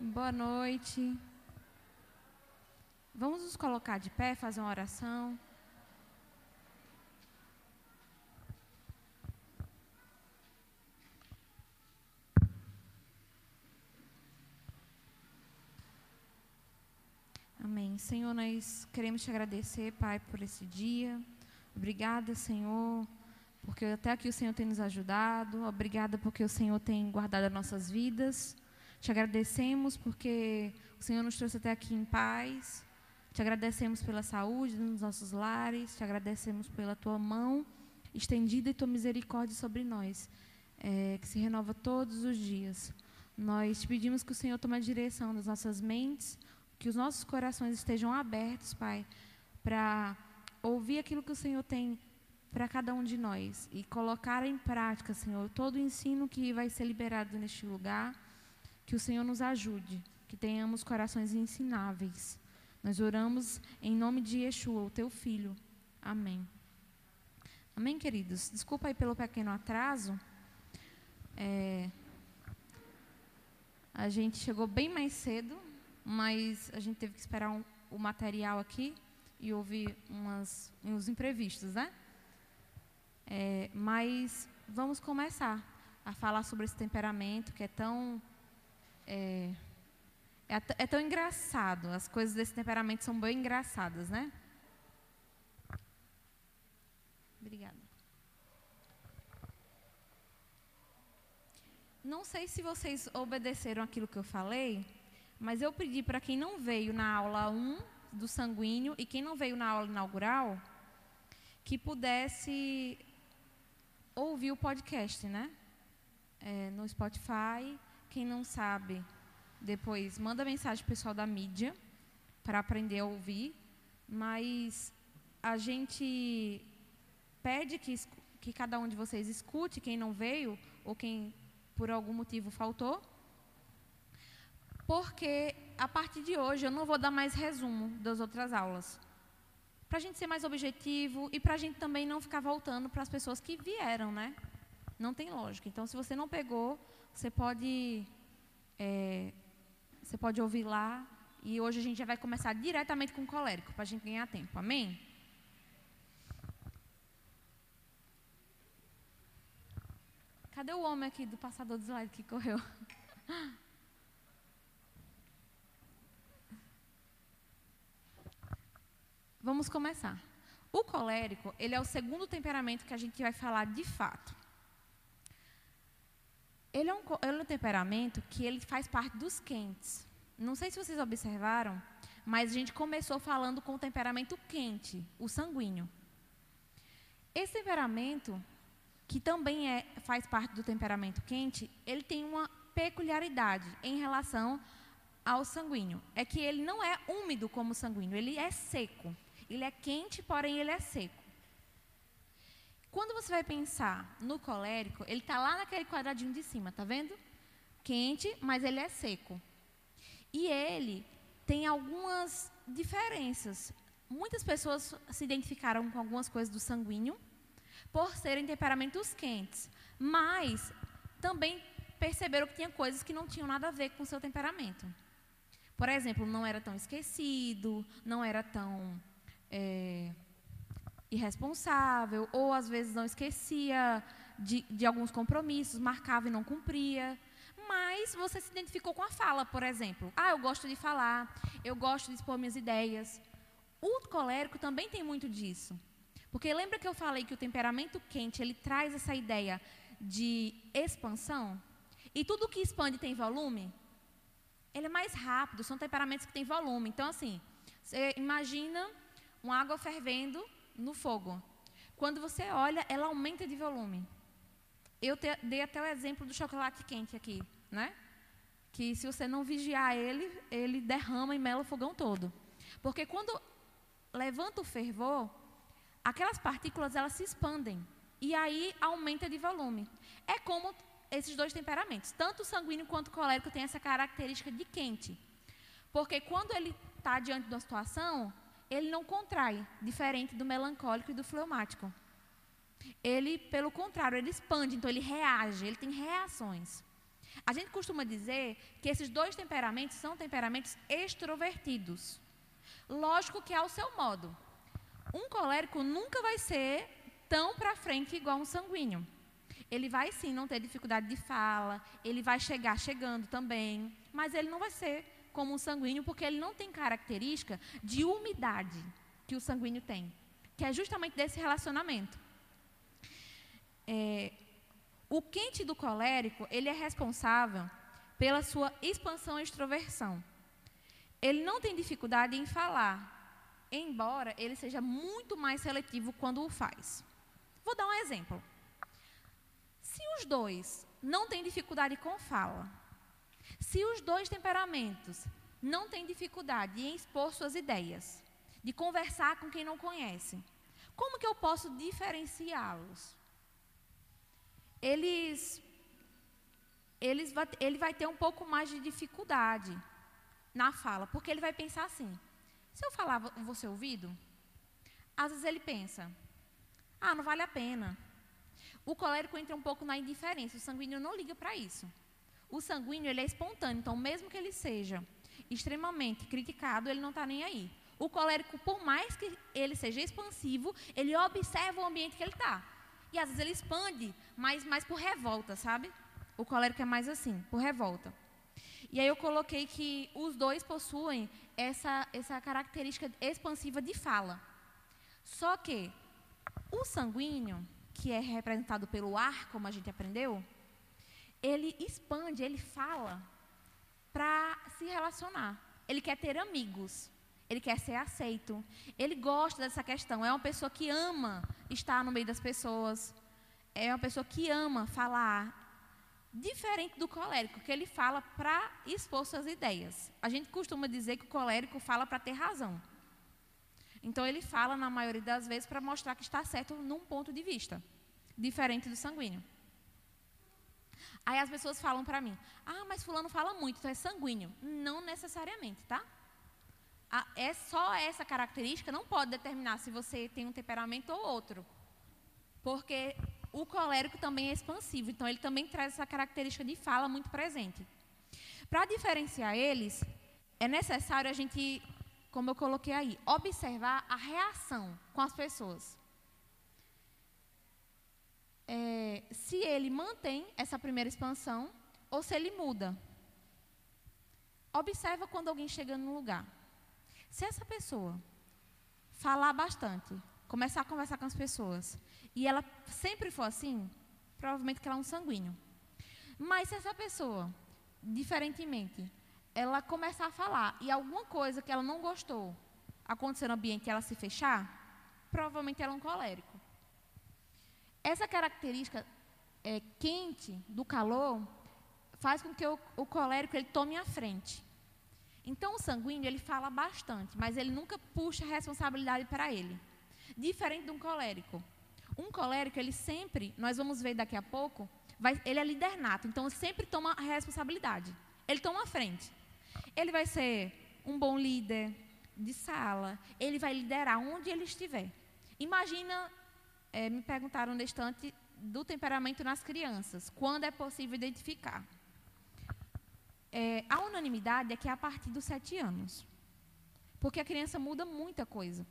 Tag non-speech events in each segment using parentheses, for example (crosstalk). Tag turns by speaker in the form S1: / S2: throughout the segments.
S1: Boa noite. Vamos nos colocar de pé, fazer uma oração. Amém. Senhor, nós queremos te agradecer, Pai, por esse dia. Obrigada, Senhor, porque até aqui o Senhor tem nos ajudado. Obrigada porque o Senhor tem guardado as nossas vidas. Te agradecemos porque o Senhor nos trouxe até aqui em paz. Te agradecemos pela saúde nos nossos lares. Te agradecemos pela tua mão estendida e tua misericórdia sobre nós, é, que se renova todos os dias. Nós te pedimos que o Senhor tome a direção das nossas mentes, que os nossos corações estejam abertos, Pai, para ouvir aquilo que o Senhor tem para cada um de nós e colocar em prática, Senhor, todo o ensino que vai ser liberado neste lugar que o Senhor nos ajude, que tenhamos corações ensináveis. Nós oramos em nome de Yeshua, o teu filho. Amém. Amém, queridos? Desculpa aí pelo pequeno atraso. É, a gente chegou bem mais cedo, mas a gente teve que esperar um, o material aqui e houve umas, uns imprevistos, né? É, mas vamos começar a falar sobre esse temperamento que é tão é, é, é tão engraçado. As coisas desse temperamento são bem engraçadas, né? Obrigada. Não sei se vocês obedeceram aquilo que eu falei, mas eu pedi para quem não veio na aula 1 do sanguíneo e quem não veio na aula inaugural, que pudesse ouvir o podcast, né? É, no Spotify quem não sabe, depois manda mensagem para o pessoal da mídia para aprender a ouvir. Mas a gente pede que, que cada um de vocês escute quem não veio ou quem por algum motivo faltou. Porque a partir de hoje eu não vou dar mais resumo das outras aulas. Para a gente ser mais objetivo e para a gente também não ficar voltando para as pessoas que vieram, né? Não tem lógica. Então, se você não pegou, você pode, é, você pode ouvir lá. E hoje a gente já vai começar diretamente com o colérico, para a gente ganhar tempo. Amém? Cadê o homem aqui do passador do slide que correu? Vamos começar. O colérico, ele é o segundo temperamento que a gente vai falar de fato. Ele é, um, ele é um temperamento que ele faz parte dos quentes. Não sei se vocês observaram, mas a gente começou falando com o temperamento quente, o sanguíneo. Esse temperamento, que também é, faz parte do temperamento quente, ele tem uma peculiaridade em relação ao sanguíneo. É que ele não é úmido como o sanguíneo, ele é seco. Ele é quente, porém ele é seco. Quando você vai pensar no colérico, ele está lá naquele quadradinho de cima, tá vendo? Quente, mas ele é seco. E ele tem algumas diferenças. Muitas pessoas se identificaram com algumas coisas do sanguíneo por serem temperamentos quentes, mas também perceberam que tinha coisas que não tinham nada a ver com o seu temperamento. Por exemplo, não era tão esquecido, não era tão é, irresponsável, ou às vezes não esquecia de, de alguns compromissos, marcava e não cumpria. Mas você se identificou com a fala, por exemplo. Ah, eu gosto de falar, eu gosto de expor minhas ideias. O colérico também tem muito disso. Porque lembra que eu falei que o temperamento quente, ele traz essa ideia de expansão? E tudo que expande tem volume? Ele é mais rápido, são temperamentos que têm volume. Então, assim, você imagina uma água fervendo no fogo. Quando você olha, ela aumenta de volume. Eu te, dei até o exemplo do chocolate quente aqui, né? Que se você não vigiar ele, ele derrama e mela o fogão todo. Porque quando levanta o fervor, aquelas partículas elas se expandem e aí aumenta de volume. É como esses dois temperamentos, tanto o sanguíneo quanto o colérico tem essa característica de quente. Porque quando ele está diante de uma situação, ele não contrai, diferente do melancólico e do fleumático. Ele, pelo contrário, ele expande, então ele reage, ele tem reações. A gente costuma dizer que esses dois temperamentos são temperamentos extrovertidos. Lógico que é ao seu modo. Um colérico nunca vai ser tão para frente igual um sanguíneo. Ele vai sim não ter dificuldade de fala, ele vai chegar chegando também, mas ele não vai ser como um sanguíneo porque ele não tem característica de umidade que o sanguíneo tem, que é justamente desse relacionamento. É, o quente do colérico, ele é responsável pela sua expansão e extroversão. Ele não tem dificuldade em falar, embora ele seja muito mais seletivo quando o faz. Vou dar um exemplo. Se os dois não têm dificuldade com fala, se os dois temperamentos não têm dificuldade em expor suas ideias, de conversar com quem não conhece, como que eu posso diferenciá-los? eles, eles ele vai ter um pouco mais de dificuldade na fala, porque ele vai pensar assim: se eu falar, ser ouvido? Às vezes ele pensa: ah, não vale a pena. O colérico entra um pouco na indiferença, o sanguíneo não liga para isso. O sanguíneo ele é espontâneo, então mesmo que ele seja extremamente criticado, ele não está nem aí. O colérico, por mais que ele seja expansivo, ele observa o ambiente que ele está. E às vezes ele expande, mas mais por revolta, sabe? O colérico é mais assim, por revolta. E aí eu coloquei que os dois possuem essa, essa característica expansiva de fala. Só que o sanguíneo, que é representado pelo ar, como a gente aprendeu, ele expande, ele fala para se relacionar. Ele quer ter amigos ele quer ser aceito, ele gosta dessa questão, é uma pessoa que ama estar no meio das pessoas, é uma pessoa que ama falar, diferente do colérico, que ele fala para expor suas ideias. A gente costuma dizer que o colérico fala para ter razão. Então ele fala, na maioria das vezes, para mostrar que está certo num ponto de vista, diferente do sanguíneo. Aí as pessoas falam para mim: ah, mas Fulano fala muito, então é sanguíneo. Não necessariamente, tá? é só essa característica não pode determinar se você tem um temperamento ou outro. Porque o colérico também é expansivo, então ele também traz essa característica de fala muito presente. Para diferenciar eles, é necessário a gente, como eu coloquei aí, observar a reação com as pessoas. É, se ele mantém essa primeira expansão ou se ele muda. Observa quando alguém chega no lugar. Se essa pessoa falar bastante, começar a conversar com as pessoas, e ela sempre for assim, provavelmente que ela é um sanguíneo. Mas se essa pessoa, diferentemente, ela começar a falar e alguma coisa que ela não gostou acontecer no ambiente e ela se fechar, provavelmente ela é um colérico. Essa característica é, quente do calor faz com que o, o colérico ele tome a frente. Então, o sanguíneo, ele fala bastante, mas ele nunca puxa a responsabilidade para ele. Diferente de um colérico. Um colérico, ele sempre, nós vamos ver daqui a pouco, vai, ele é líder nato, então sempre toma a responsabilidade. Ele toma a frente. Ele vai ser um bom líder de sala, ele vai liderar onde ele estiver. Imagina, é, me perguntaram no instante do temperamento nas crianças, quando é possível identificar é, a unanimidade é que é a partir dos sete anos. Porque a criança muda muita coisa.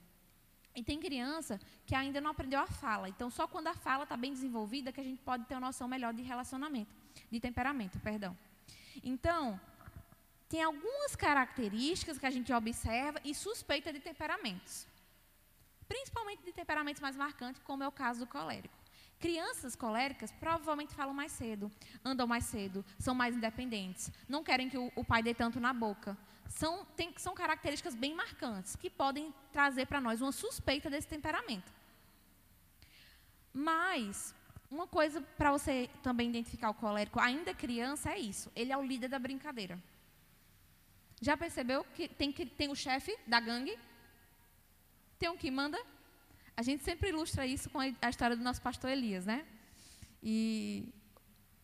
S1: E tem criança que ainda não aprendeu a fala. Então, só quando a fala está bem desenvolvida que a gente pode ter uma noção melhor de relacionamento, de temperamento, perdão. Então, tem algumas características que a gente observa e suspeita de temperamentos. Principalmente de temperamentos mais marcantes, como é o caso do colérico. Crianças coléricas provavelmente falam mais cedo, andam mais cedo, são mais independentes, não querem que o, o pai dê tanto na boca. São, tem, são características bem marcantes que podem trazer para nós uma suspeita desse temperamento. Mas, uma coisa para você também identificar o colérico, ainda criança, é isso: ele é o líder da brincadeira. Já percebeu que tem, que, tem o chefe da gangue? Tem um que manda? A gente sempre ilustra isso com a história do nosso pastor Elias, né? E,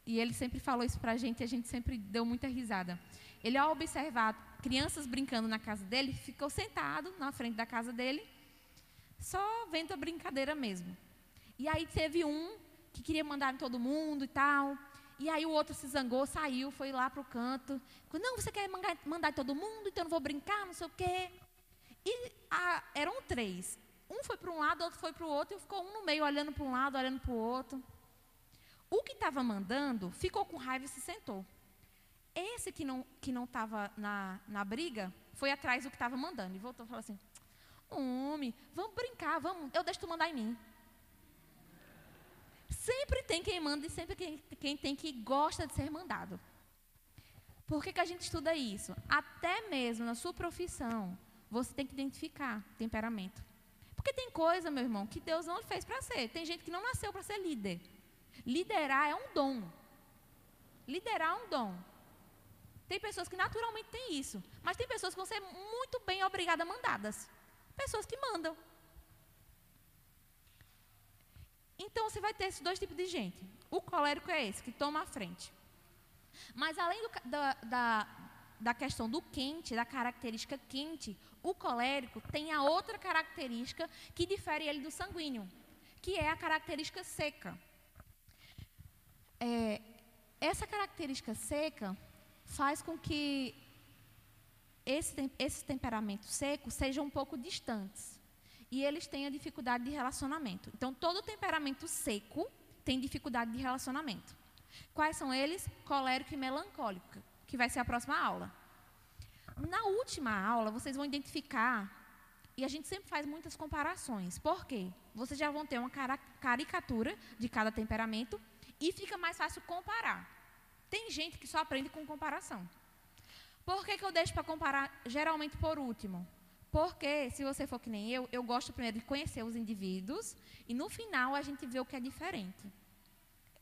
S1: e ele sempre falou isso para a gente e a gente sempre deu muita risada. Ele, ao observar crianças brincando na casa dele, ficou sentado na frente da casa dele, só vendo a brincadeira mesmo. E aí teve um que queria mandar em todo mundo e tal. E aí o outro se zangou, saiu, foi lá para o canto. Não, você quer mandar, mandar todo mundo, então eu não vou brincar, não sei o quê. E a, eram três. Um foi para um lado, outro foi para o outro, e ficou um no meio, olhando para um lado, olhando para o outro. O que estava mandando ficou com raiva e se sentou. Esse que não que não estava na, na briga foi atrás do que estava mandando e voltou e falou assim: Homem, vamos brincar, vamos, eu deixo tu mandar em mim. Sempre tem quem manda e sempre quem, quem tem que gosta de ser mandado. Por que, que a gente estuda isso? Até mesmo na sua profissão, você tem que identificar temperamento. Porque tem coisa, meu irmão, que Deus não fez para ser. Tem gente que não nasceu para ser líder. Liderar é um dom. Liderar é um dom. Tem pessoas que naturalmente têm isso. Mas tem pessoas que vão ser muito bem obrigadas mandadas. Pessoas que mandam. Então você vai ter esses dois tipos de gente. O colérico é esse, que toma a frente. Mas além do, da, da, da questão do quente, da característica quente, o colérico tem a outra característica que difere ele do sanguíneo, que é a característica seca. É, essa característica seca faz com que esse, esses temperamentos secos sejam um pouco distantes e eles tenham dificuldade de relacionamento. Então, todo temperamento seco tem dificuldade de relacionamento. Quais são eles? Colérico e melancólico, que vai ser a próxima aula. Na última aula, vocês vão identificar, e a gente sempre faz muitas comparações. Por quê? Vocês já vão ter uma caricatura de cada temperamento e fica mais fácil comparar. Tem gente que só aprende com comparação. Por que, que eu deixo para comparar geralmente por último? Porque, se você for que nem eu, eu gosto primeiro de conhecer os indivíduos e no final a gente vê o que é diferente.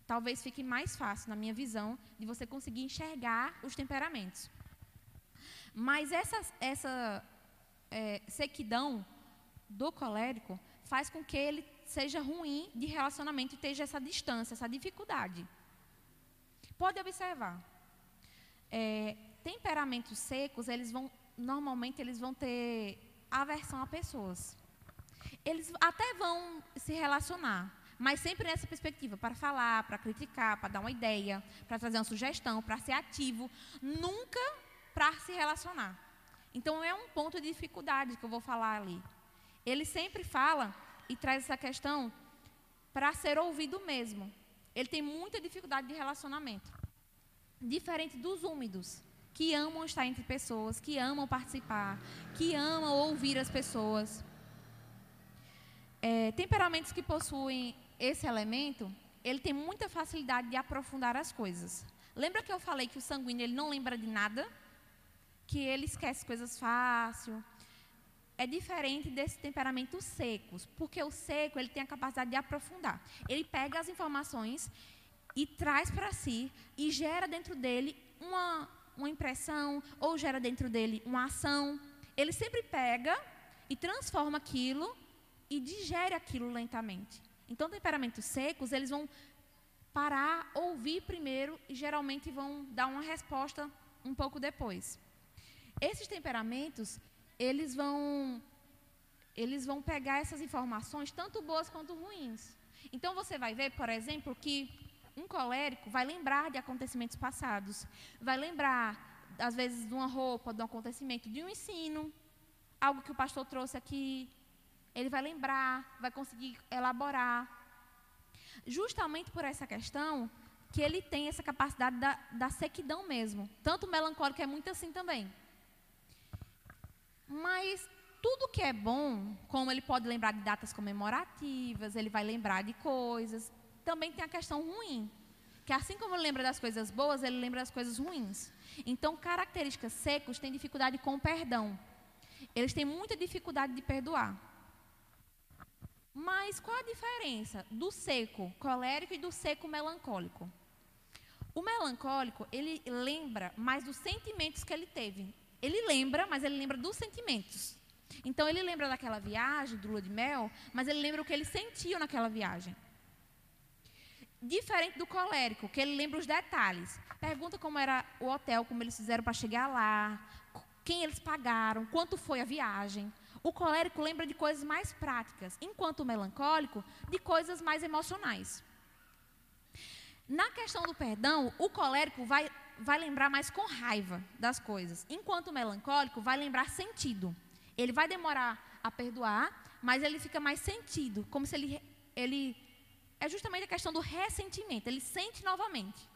S1: Talvez fique mais fácil, na minha visão, de você conseguir enxergar os temperamentos. Mas essa, essa é, sequidão do colérico faz com que ele seja ruim de relacionamento e esteja essa distância, essa dificuldade. Pode observar. É, temperamentos secos, eles vão normalmente eles vão ter aversão a pessoas. Eles até vão se relacionar, mas sempre nessa perspectiva, para falar, para criticar, para dar uma ideia, para trazer uma sugestão, para ser ativo, nunca para se relacionar. Então é um ponto de dificuldade que eu vou falar ali. Ele sempre fala e traz essa questão para ser ouvido mesmo. Ele tem muita dificuldade de relacionamento. Diferente dos úmidos, que amam estar entre pessoas, que amam participar, que amam ouvir as pessoas. É, temperamentos que possuem esse elemento, ele tem muita facilidade de aprofundar as coisas. Lembra que eu falei que o sanguíneo ele não lembra de nada? Que ele esquece coisas fácil. É diferente desses temperamentos secos, porque o seco ele tem a capacidade de aprofundar. Ele pega as informações e traz para si e gera dentro dele uma uma impressão ou gera dentro dele uma ação. Ele sempre pega e transforma aquilo e digere aquilo lentamente. Então, temperamentos secos, eles vão parar, ouvir primeiro e geralmente vão dar uma resposta um pouco depois. Esses temperamentos, eles vão eles vão pegar essas informações tanto boas quanto ruins. Então você vai ver, por exemplo, que um colérico vai lembrar de acontecimentos passados, vai lembrar, às vezes, de uma roupa, de um acontecimento, de um ensino, algo que o pastor trouxe aqui. Ele vai lembrar, vai conseguir elaborar. Justamente por essa questão que ele tem essa capacidade da, da sequidão mesmo. Tanto o melancólico é muito assim também. Mas tudo que é bom, como ele pode lembrar de datas comemorativas, ele vai lembrar de coisas, também tem a questão ruim. Que assim como ele lembra das coisas boas, ele lembra das coisas ruins. Então, características secos têm dificuldade com o perdão. Eles têm muita dificuldade de perdoar. Mas qual a diferença do seco colérico e do seco melancólico? O melancólico, ele lembra mais dos sentimentos que ele teve. Ele lembra, mas ele lembra dos sentimentos. Então, ele lembra daquela viagem, do lua de mel, mas ele lembra o que ele sentiu naquela viagem. Diferente do colérico, que ele lembra os detalhes. Pergunta como era o hotel, como eles fizeram para chegar lá, quem eles pagaram, quanto foi a viagem. O colérico lembra de coisas mais práticas, enquanto o melancólico de coisas mais emocionais. Na questão do perdão, o colérico vai, vai lembrar mais com raiva das coisas, enquanto o melancólico vai lembrar sentido. Ele vai demorar a perdoar, mas ele fica mais sentido, como se ele, ele é justamente a questão do ressentimento, ele sente novamente.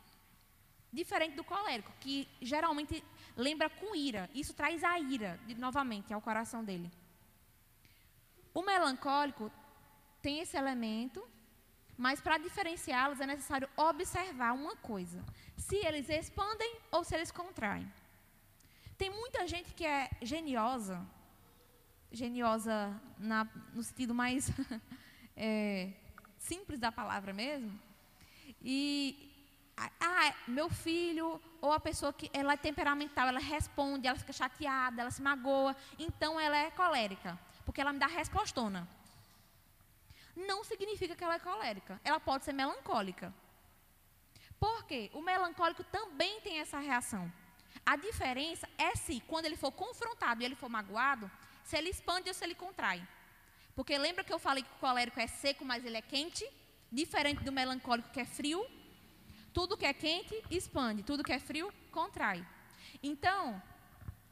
S1: Diferente do colérico, que geralmente lembra com ira. Isso traz a ira de, novamente ao coração dele. O melancólico tem esse elemento, mas para diferenciá-los é necessário observar uma coisa: se eles expandem ou se eles contraem. Tem muita gente que é geniosa, geniosa na, no sentido mais (laughs) é, simples da palavra mesmo, e ah, meu filho ou a pessoa que ela é temperamental, ela responde, ela fica chateada, ela se magoa, então ela é colérica, porque ela me dá respostona não significa que ela é colérica. Ela pode ser melancólica. Por quê? O melancólico também tem essa reação. A diferença é se, quando ele for confrontado e ele for magoado, se ele expande ou se ele contrai. Porque lembra que eu falei que o colérico é seco, mas ele é quente? Diferente do melancólico que é frio. Tudo que é quente, expande. Tudo que é frio, contrai. Então,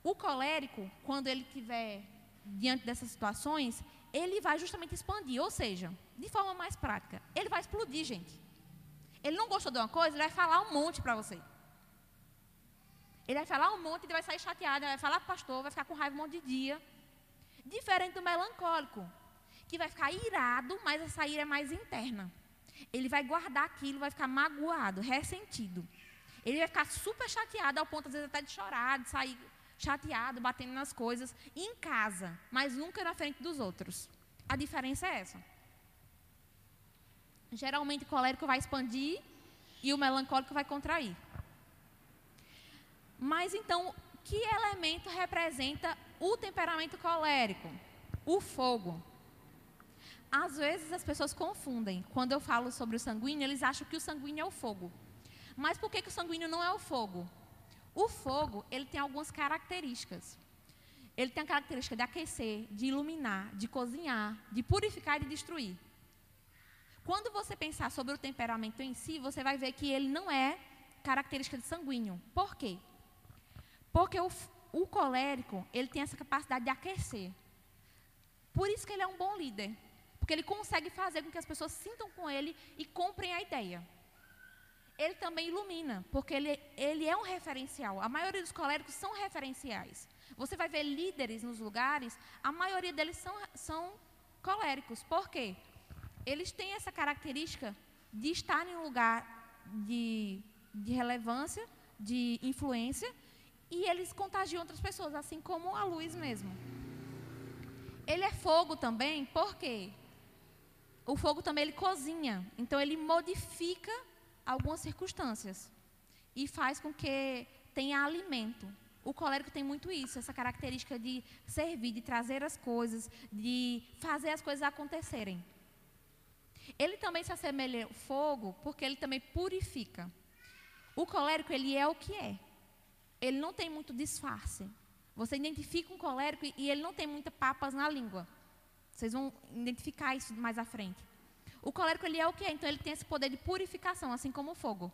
S1: o colérico, quando ele estiver diante dessas situações, ele vai justamente expandir, ou seja, de forma mais prática, ele vai explodir, gente. Ele não gostou de uma coisa, ele vai falar um monte para você. Ele vai falar um monte, ele vai sair chateado, ele vai falar para o pastor, vai ficar com raiva um monte de dia. Diferente do melancólico, que vai ficar irado, mas essa ira é mais interna. Ele vai guardar aquilo, vai ficar magoado, ressentido. Ele vai ficar super chateado, ao ponto, às vezes, até de chorar, de sair chateado, batendo nas coisas, em casa, mas nunca na frente dos outros. A diferença é essa. Geralmente o colérico vai expandir e o melancólico vai contrair. Mas então, que elemento representa o temperamento colérico? O fogo. Às vezes as pessoas confundem. Quando eu falo sobre o sanguíneo, eles acham que o sanguíneo é o fogo. Mas por que, que o sanguíneo não é o fogo? O fogo, ele tem algumas características. Ele tem a característica de aquecer, de iluminar, de cozinhar, de purificar e de destruir. Quando você pensar sobre o temperamento em si, você vai ver que ele não é característica de sanguíneo. Por quê? Porque o, o colérico, ele tem essa capacidade de aquecer. Por isso que ele é um bom líder. Porque ele consegue fazer com que as pessoas sintam com ele e comprem a ideia ele também ilumina, porque ele, ele é um referencial. A maioria dos coléricos são referenciais. Você vai ver líderes nos lugares, a maioria deles são, são coléricos. Por quê? Eles têm essa característica de estar em um lugar de, de relevância, de influência, e eles contagiam outras pessoas, assim como a luz mesmo. Ele é fogo também, por quê? O fogo também ele cozinha, então ele modifica algumas circunstâncias e faz com que tenha alimento. O colérico tem muito isso, essa característica de servir, de trazer as coisas, de fazer as coisas acontecerem. Ele também se assemelha ao fogo porque ele também purifica. O colérico, ele é o que é. Ele não tem muito disfarce. Você identifica um colérico e ele não tem muitas papas na língua. Vocês vão identificar isso mais à frente. O colérico ele é o que? Então ele tem esse poder de purificação, assim como o fogo.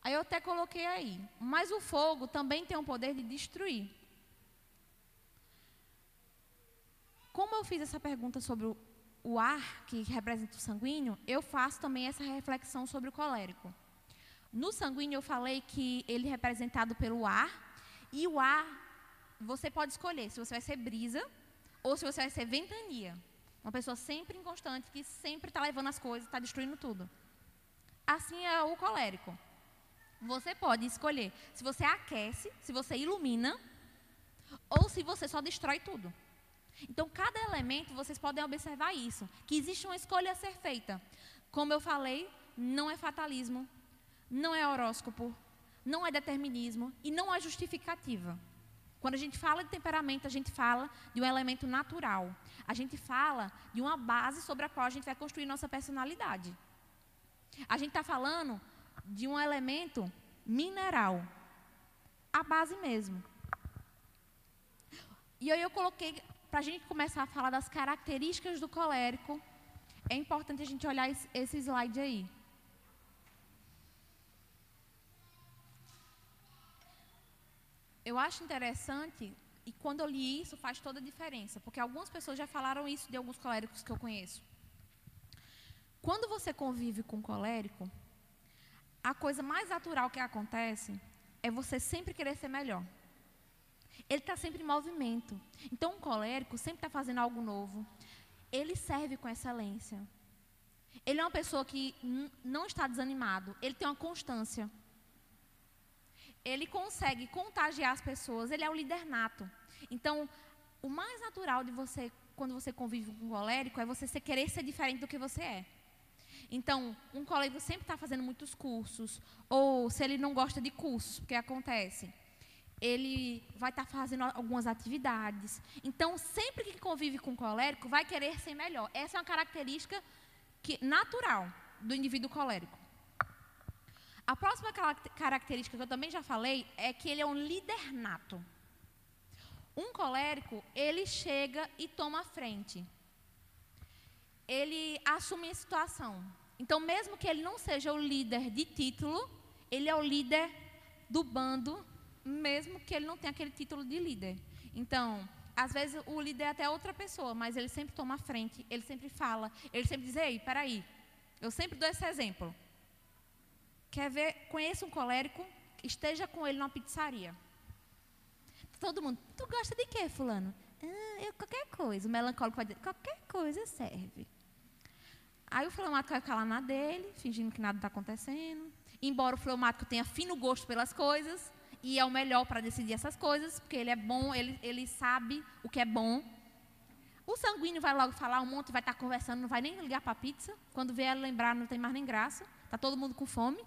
S1: Aí eu até coloquei aí. Mas o fogo também tem o poder de destruir. Como eu fiz essa pergunta sobre o ar, que representa o sanguíneo, eu faço também essa reflexão sobre o colérico. No sanguíneo eu falei que ele é representado pelo ar, e o ar, você pode escolher se você vai ser brisa ou se você vai ser ventania. Uma pessoa sempre inconstante, que sempre está levando as coisas, está destruindo tudo. Assim é o colérico. Você pode escolher se você aquece, se você ilumina, ou se você só destrói tudo. Então, cada elemento, vocês podem observar isso, que existe uma escolha a ser feita. Como eu falei, não é fatalismo, não é horóscopo, não é determinismo e não é justificativa. Quando a gente fala de temperamento, a gente fala de um elemento natural. A gente fala de uma base sobre a qual a gente vai construir nossa personalidade. A gente está falando de um elemento mineral. A base mesmo. E aí eu coloquei, para a gente começar a falar das características do colérico, é importante a gente olhar esse, slide aí. Eu acho interessante, e quando eu li isso faz toda a diferença, porque algumas pessoas já falaram isso de alguns coléricos que eu conheço. Quando você convive com um colérico, a coisa mais natural que acontece é você sempre querer ser melhor. Ele está sempre em movimento. Então, um colérico sempre está fazendo algo novo. Ele serve com excelência. Ele é uma pessoa que não está desanimado. Ele tem uma constância. Ele consegue contagiar as pessoas. Ele é o líder nato. Então, o mais natural de você, quando você convive com um colérico, é você querer ser diferente do que você é. Então, um colérico sempre está fazendo muitos cursos. Ou se ele não gosta de cursos, porque acontece ele vai estar tá fazendo algumas atividades. Então, sempre que convive com um colérico, vai querer ser melhor. Essa é uma característica que, natural do indivíduo colérico. A próxima característica que eu também já falei é que ele é um líder nato. Um colérico, ele chega e toma a frente. Ele assume a situação. Então, mesmo que ele não seja o líder de título, ele é o líder do bando mesmo que ele não tenha aquele título de líder. Então, às vezes o líder é até outra pessoa, mas ele sempre toma a frente, ele sempre fala, ele sempre diz: Ei, peraí, eu sempre dou esse exemplo. Quer ver? Conheça um colérico, esteja com ele numa pizzaria. Todo mundo, tu gosta de quê, Fulano? Ah, eu, qualquer coisa. O melancólico vai dizer: qualquer coisa serve. Aí o fleumático vai ficar lá na dele, fingindo que nada está acontecendo. Embora o fleumático tenha fino gosto pelas coisas, e é o melhor para decidir essas coisas, porque ele é bom, ele, ele sabe o que é bom. O sanguíneo vai logo falar um monte, vai estar tá conversando, não vai nem ligar para a pizza. Quando vier lembrar, não tem mais nem graça. Está todo mundo com fome.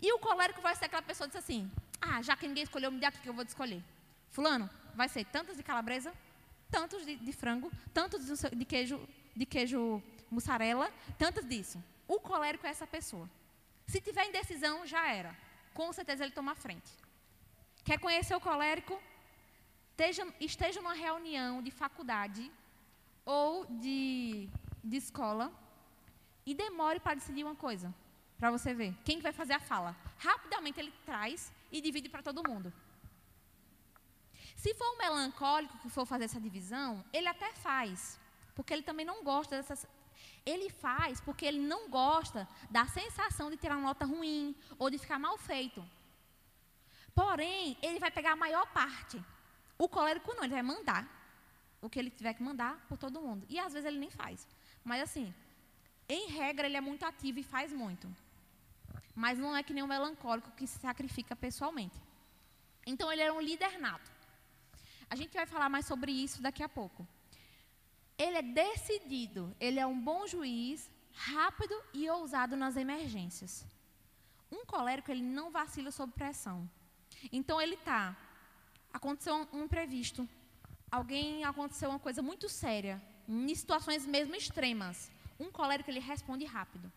S1: E o colérico vai ser aquela pessoa que diz assim: Ah, já que ninguém escolheu, me dê aqui que eu vou escolher. Fulano, vai ser tantos de calabresa, tantos de, de frango, tantos de, de, queijo, de queijo mussarela, tantos disso. O colérico é essa pessoa. Se tiver indecisão, já era com certeza ele toma a frente. Quer conhecer o colérico? Esteja, esteja numa reunião de faculdade ou de, de escola e demore para decidir uma coisa, para você ver. Quem vai fazer a fala? Rapidamente ele traz e divide para todo mundo. Se for um melancólico que for fazer essa divisão, ele até faz, porque ele também não gosta dessas, ele faz porque ele não gosta da sensação de ter uma nota ruim ou de ficar mal feito. Porém, ele vai pegar a maior parte. O colérico não, ele vai mandar o que ele tiver que mandar por todo mundo. E às vezes ele nem faz. Mas assim, em regra, ele é muito ativo e faz muito. Mas não é que nem um melancólico que se sacrifica pessoalmente. Então ele é um líder nato. A gente vai falar mais sobre isso daqui a pouco. Ele é decidido, ele é um bom juiz, rápido e ousado nas emergências. Um colérico, ele não vacila sob pressão. Então, ele está. Aconteceu um imprevisto. Alguém aconteceu uma coisa muito séria, em situações mesmo extremas. Um colérico, ele responde rápido.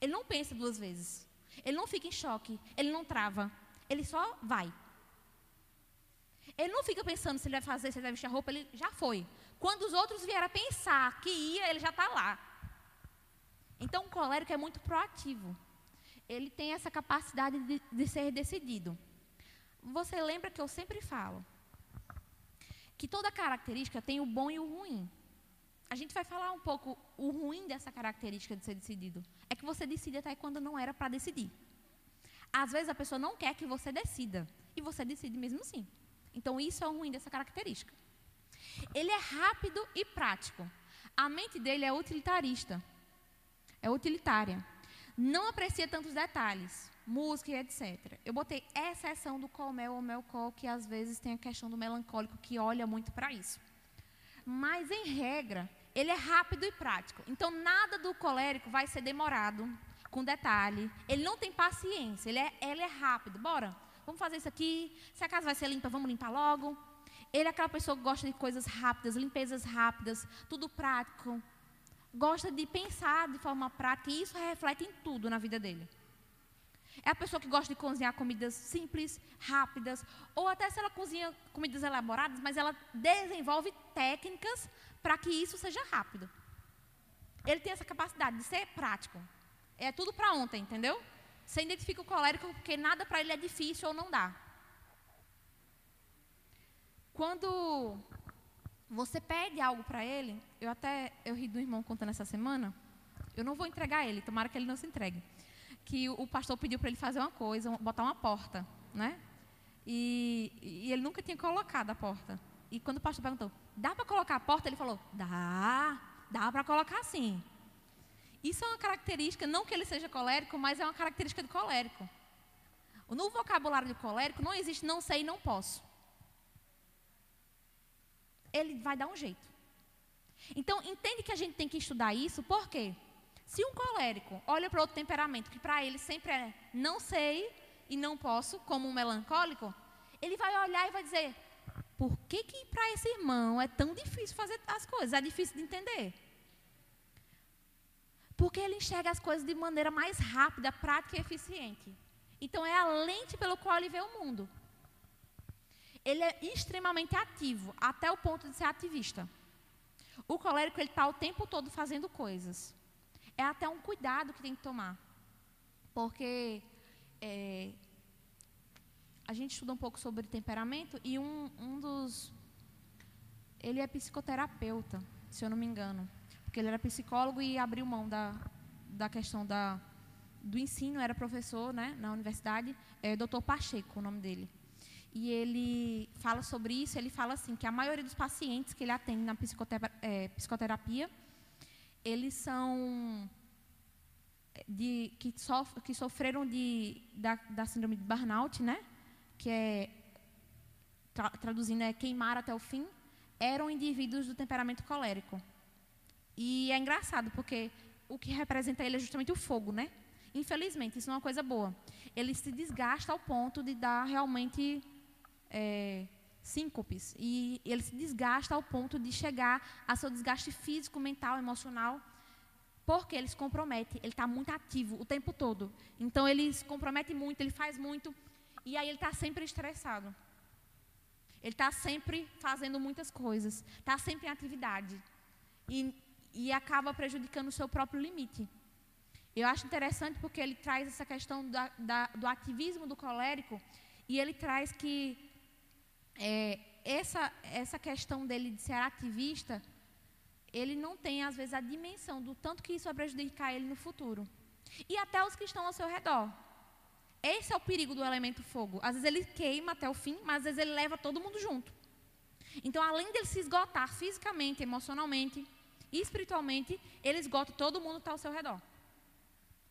S1: Ele não pensa duas vezes. Ele não fica em choque. Ele não trava. Ele só vai. Ele não fica pensando se ele vai fazer, se ele vai vestir a roupa, ele já foi. Quando os outros vieram pensar que ia, ele já está lá. Então, o colérico é muito proativo. Ele tem essa capacidade de, de ser decidido. Você lembra que eu sempre falo que toda característica tem o bom e o ruim. A gente vai falar um pouco o ruim dessa característica de ser decidido. É que você decide até quando não era para decidir. Às vezes a pessoa não quer que você decida. E você decide mesmo assim. Então isso é o ruim dessa característica. Ele é rápido e prático. A mente dele é utilitarista. É utilitária. Não aprecia tantos detalhes, música e etc. Eu botei exceção do colmel ou melcol, que às vezes tem a questão do melancólico, que olha muito para isso. Mas, em regra, ele é rápido e prático. Então, nada do colérico vai ser demorado, com detalhe. Ele não tem paciência, ele é, ele é rápido. Bora, vamos fazer isso aqui. Se a casa vai ser limpa, vamos limpar logo. Ele é aquela pessoa que gosta de coisas rápidas, limpezas rápidas, tudo prático. Gosta de pensar de forma prática e isso reflete em tudo na vida dele. É a pessoa que gosta de cozinhar comidas simples, rápidas, ou até se ela cozinha comidas elaboradas, mas ela desenvolve técnicas para que isso seja rápido. Ele tem essa capacidade de ser prático. É tudo para ontem, entendeu? Você identifica o colérico porque nada para ele é difícil ou não dá. Quando você pede algo para ele, eu até eu ri do irmão contando essa semana, eu não vou entregar ele, tomara que ele não se entregue. Que o pastor pediu para ele fazer uma coisa, botar uma porta, né? E, e ele nunca tinha colocado a porta. E quando o pastor perguntou, dá para colocar a porta? Ele falou, dá, dá para colocar sim. Isso é uma característica, não que ele seja colérico, mas é uma característica do colérico. No vocabulário do colérico não existe não sei e não posso. Ele vai dar um jeito. Então, entende que a gente tem que estudar isso, por quê? Se um colérico olha para outro temperamento, que para ele sempre é não sei e não posso, como um melancólico, ele vai olhar e vai dizer: por que, que para esse irmão é tão difícil fazer as coisas? É difícil de entender. Porque ele enxerga as coisas de maneira mais rápida, prática e eficiente. Então é a lente pelo qual ele vê o mundo. Ele é extremamente ativo, até o ponto de ser ativista. O colérico ele está o tempo todo fazendo coisas. É até um cuidado que tem que tomar, porque é, a gente estuda um pouco sobre temperamento e um, um dos ele é psicoterapeuta, se eu não me engano, porque ele era psicólogo e abriu mão da, da questão da do ensino, era professor né, na universidade, é Dr. Pacheco, o nome dele. E ele fala sobre isso, ele fala assim, que a maioria dos pacientes que ele atende na psicoterapia, é, psicoterapia eles são de, que, sof, que sofreram de, da, da síndrome de burnout, né? Que é, tra, traduzindo, é queimar até o fim, eram indivíduos do temperamento colérico. E é engraçado, porque o que representa ele é justamente o fogo, né? Infelizmente, isso não é uma coisa boa. Ele se desgasta ao ponto de dar realmente é, síncopes. E ele se desgasta ao ponto de chegar a seu desgaste físico, mental, emocional, porque ele se compromete. Ele está muito ativo o tempo todo. Então, ele se compromete muito, ele faz muito. E aí, ele está sempre estressado. Ele está sempre fazendo muitas coisas. Está sempre em atividade. E, e acaba prejudicando o seu próprio limite. Eu acho interessante porque ele traz essa questão da, da, do ativismo do colérico e ele traz que é, essa, essa questão dele de ser ativista, ele não tem, às vezes, a dimensão do tanto que isso vai prejudicar ele no futuro. E até os que estão ao seu redor. Esse é o perigo do elemento fogo. Às vezes ele queima até o fim, mas às vezes ele leva todo mundo junto. Então, além dele se esgotar fisicamente, emocionalmente e espiritualmente, ele esgota todo mundo que está ao seu redor.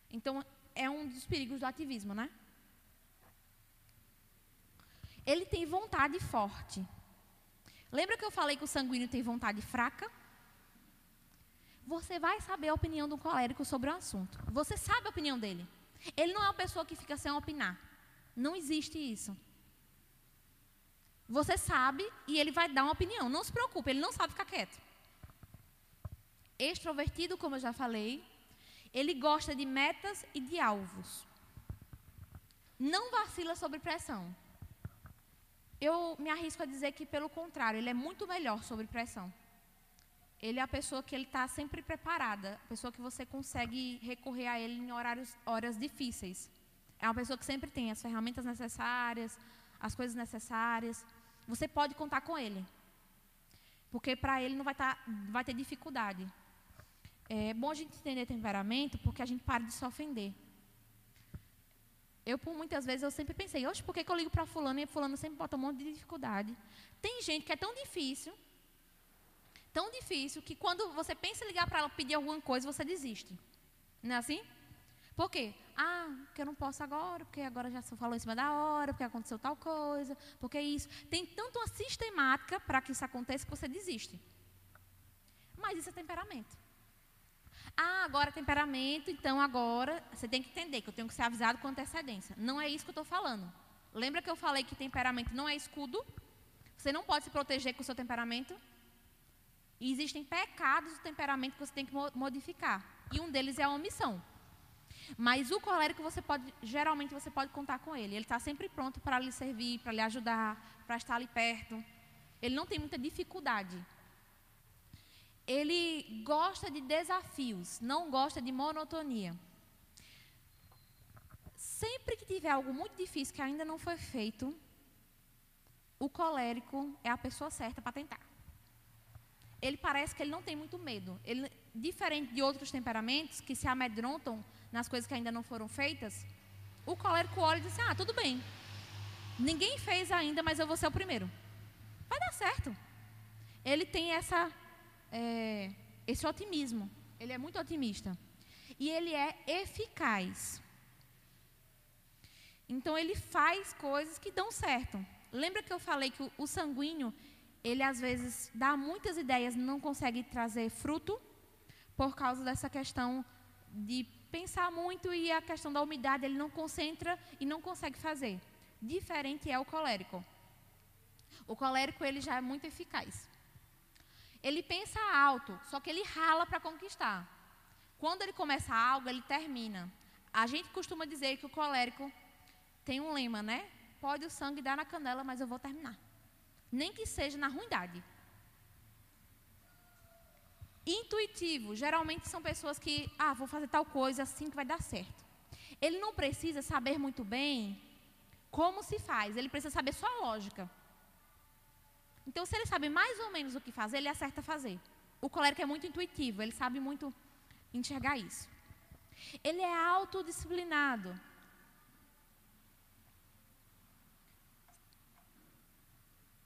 S1: Então, é um dos perigos do ativismo, né? Ele tem vontade forte. Lembra que eu falei que o sanguíneo tem vontade fraca? Você vai saber a opinião do colérico sobre o assunto. Você sabe a opinião dele. Ele não é uma pessoa que fica sem opinar. Não existe isso. Você sabe e ele vai dar uma opinião. Não se preocupe, ele não sabe ficar quieto. Extrovertido, como eu já falei, ele gosta de metas e de alvos. Não vacila sobre pressão. Eu me arrisco a dizer que, pelo contrário, ele é muito melhor sobre pressão. Ele é a pessoa que ele está sempre preparada, a pessoa que você consegue recorrer a ele em horários, horas difíceis. É uma pessoa que sempre tem as ferramentas necessárias, as coisas necessárias. Você pode contar com ele, porque para ele não vai, tá, vai ter dificuldade. É bom a gente entender temperamento porque a gente para de se ofender. Eu, por muitas vezes, eu sempre pensei, oxe, por que, que eu ligo para fulano e fulano sempre bota um monte de dificuldade? Tem gente que é tão difícil, tão difícil, que quando você pensa em ligar para ela pedir alguma coisa, você desiste. Não é assim? Por quê? Ah, porque eu não posso agora, porque agora já falou em cima da hora, porque aconteceu tal coisa, porque isso. Tem tanto uma sistemática para que isso aconteça que você desiste. Mas isso é temperamento. Ah, agora temperamento, então agora você tem que entender que eu tenho que ser avisado com antecedência. Não é isso que eu estou falando. Lembra que eu falei que temperamento não é escudo? Você não pode se proteger com o seu temperamento. E existem pecados do temperamento que você tem que modificar. E um deles é a omissão. Mas o colérico você pode, geralmente você pode contar com ele. Ele está sempre pronto para lhe servir, para lhe ajudar, para estar ali perto. Ele não tem muita dificuldade ele gosta de desafios, não gosta de monotonia. Sempre que tiver algo muito difícil que ainda não foi feito, o colérico é a pessoa certa para tentar. Ele parece que ele não tem muito medo. Ele, diferente de outros temperamentos que se amedrontam nas coisas que ainda não foram feitas, o colérico olha e diz assim, ah, tudo bem. Ninguém fez ainda, mas eu vou ser o primeiro. Vai dar certo. Ele tem essa, é, esse otimismo. Ele é muito otimista. E ele é eficaz. Então ele faz coisas que dão certo. Lembra que eu falei que o, o sanguíneo, ele às vezes dá muitas ideias, não consegue trazer fruto por causa dessa questão de pensar muito e a questão da umidade, ele não concentra e não consegue fazer. Diferente é o colérico. O colérico ele já é muito eficaz. Ele pensa alto, só que ele rala para conquistar. Quando ele começa algo, ele termina. A gente costuma dizer que o colérico tem um lema, né? Pode o sangue dar na canela, mas eu vou terminar. Nem que seja na ruindade. Intuitivo, geralmente são pessoas que, ah, vou fazer tal coisa assim que vai dar certo. Ele não precisa saber muito bem como se faz, ele precisa saber só a lógica. Então, se ele sabe mais ou menos o que fazer, ele acerta fazer. O colérico é muito intuitivo, ele sabe muito enxergar isso. Ele é autodisciplinado.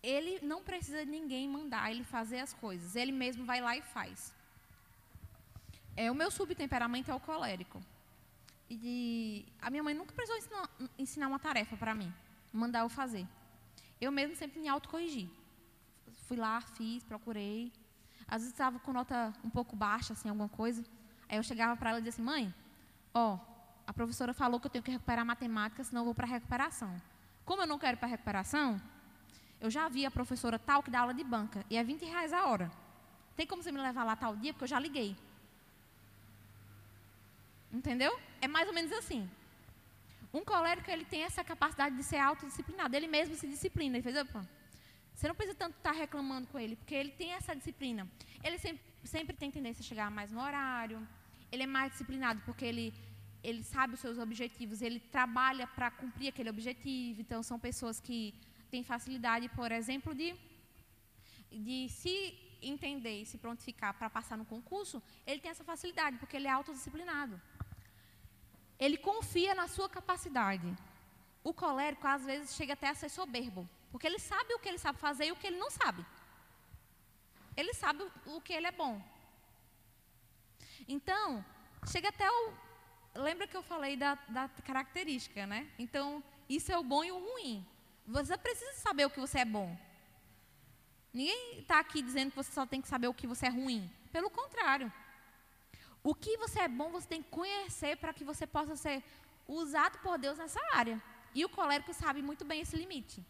S1: Ele não precisa de ninguém mandar ele fazer as coisas. Ele mesmo vai lá e faz. É, o meu subtemperamento é o colérico. E a minha mãe nunca precisou ensinar, ensinar uma tarefa para mim, mandar eu fazer. Eu mesmo sempre me autocorrigi. Fui lá, fiz, procurei. Às vezes estava com nota um pouco baixa, assim, alguma coisa. Aí eu chegava para ela e dizia assim, mãe, ó, a professora falou que eu tenho que recuperar matemática, senão eu vou para recuperação. Como eu não quero para recuperação, eu já vi a professora tal que dá aula de banca e é 20 reais a hora. Tem como você me levar lá tal dia? Porque eu já liguei. Entendeu? É mais ou menos assim. Um colérico, ele tem essa capacidade de ser autodisciplinado. Ele mesmo se disciplina. Ele fez, opa, você não precisa tanto estar reclamando com ele, porque ele tem essa disciplina. Ele sempre, sempre tem tendência a chegar mais no horário. Ele é mais disciplinado porque ele, ele sabe os seus objetivos. Ele trabalha para cumprir aquele objetivo. Então, são pessoas que tem facilidade, por exemplo, de, de se entender e se prontificar para passar no concurso, ele tem essa facilidade, porque ele é autodisciplinado. Ele confia na sua capacidade. O colérico, às vezes, chega até a ser soberbo, porque ele sabe o que ele sabe fazer e o que ele não sabe. Ele sabe o que ele é bom. Então, chega até o. Lembra que eu falei da, da característica, né? Então, isso é o bom e o ruim. Você precisa saber o que você é bom. Ninguém está aqui dizendo que você só tem que saber o que você é ruim. Pelo contrário. O que você é bom, você tem que conhecer para que você possa ser usado por Deus nessa área. E o colérico sabe muito bem esse limite.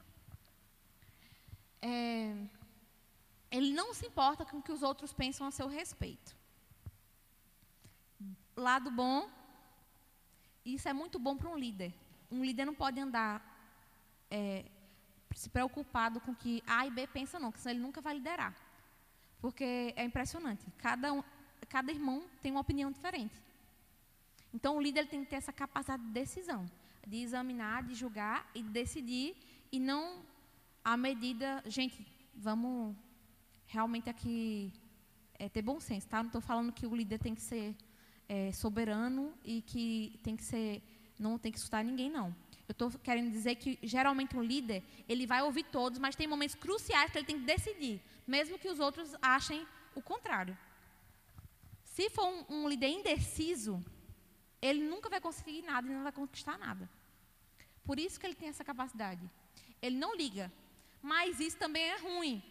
S1: É, ele não se importa com o que os outros pensam a seu respeito. Lado bom, isso é muito bom para um líder. Um líder não pode andar é, se preocupado com que A e B pensam, não, que senão ele nunca vai liderar. Porque é impressionante. Cada, um, cada irmão tem uma opinião diferente. Então, o líder tem que ter essa capacidade de decisão, de examinar, de julgar e de decidir, e não à medida. Gente, vamos realmente aqui é, ter bom senso, tá? Não estou falando que o líder tem que ser é, soberano e que tem que ser. não tem que escutar ninguém, não. Eu estou querendo dizer que geralmente um líder, ele vai ouvir todos, mas tem momentos cruciais que ele tem que decidir, mesmo que os outros achem o contrário. Se for um, um líder indeciso, ele nunca vai conseguir nada e não vai conquistar nada. Por isso que ele tem essa capacidade. Ele não liga. Mas isso também é ruim.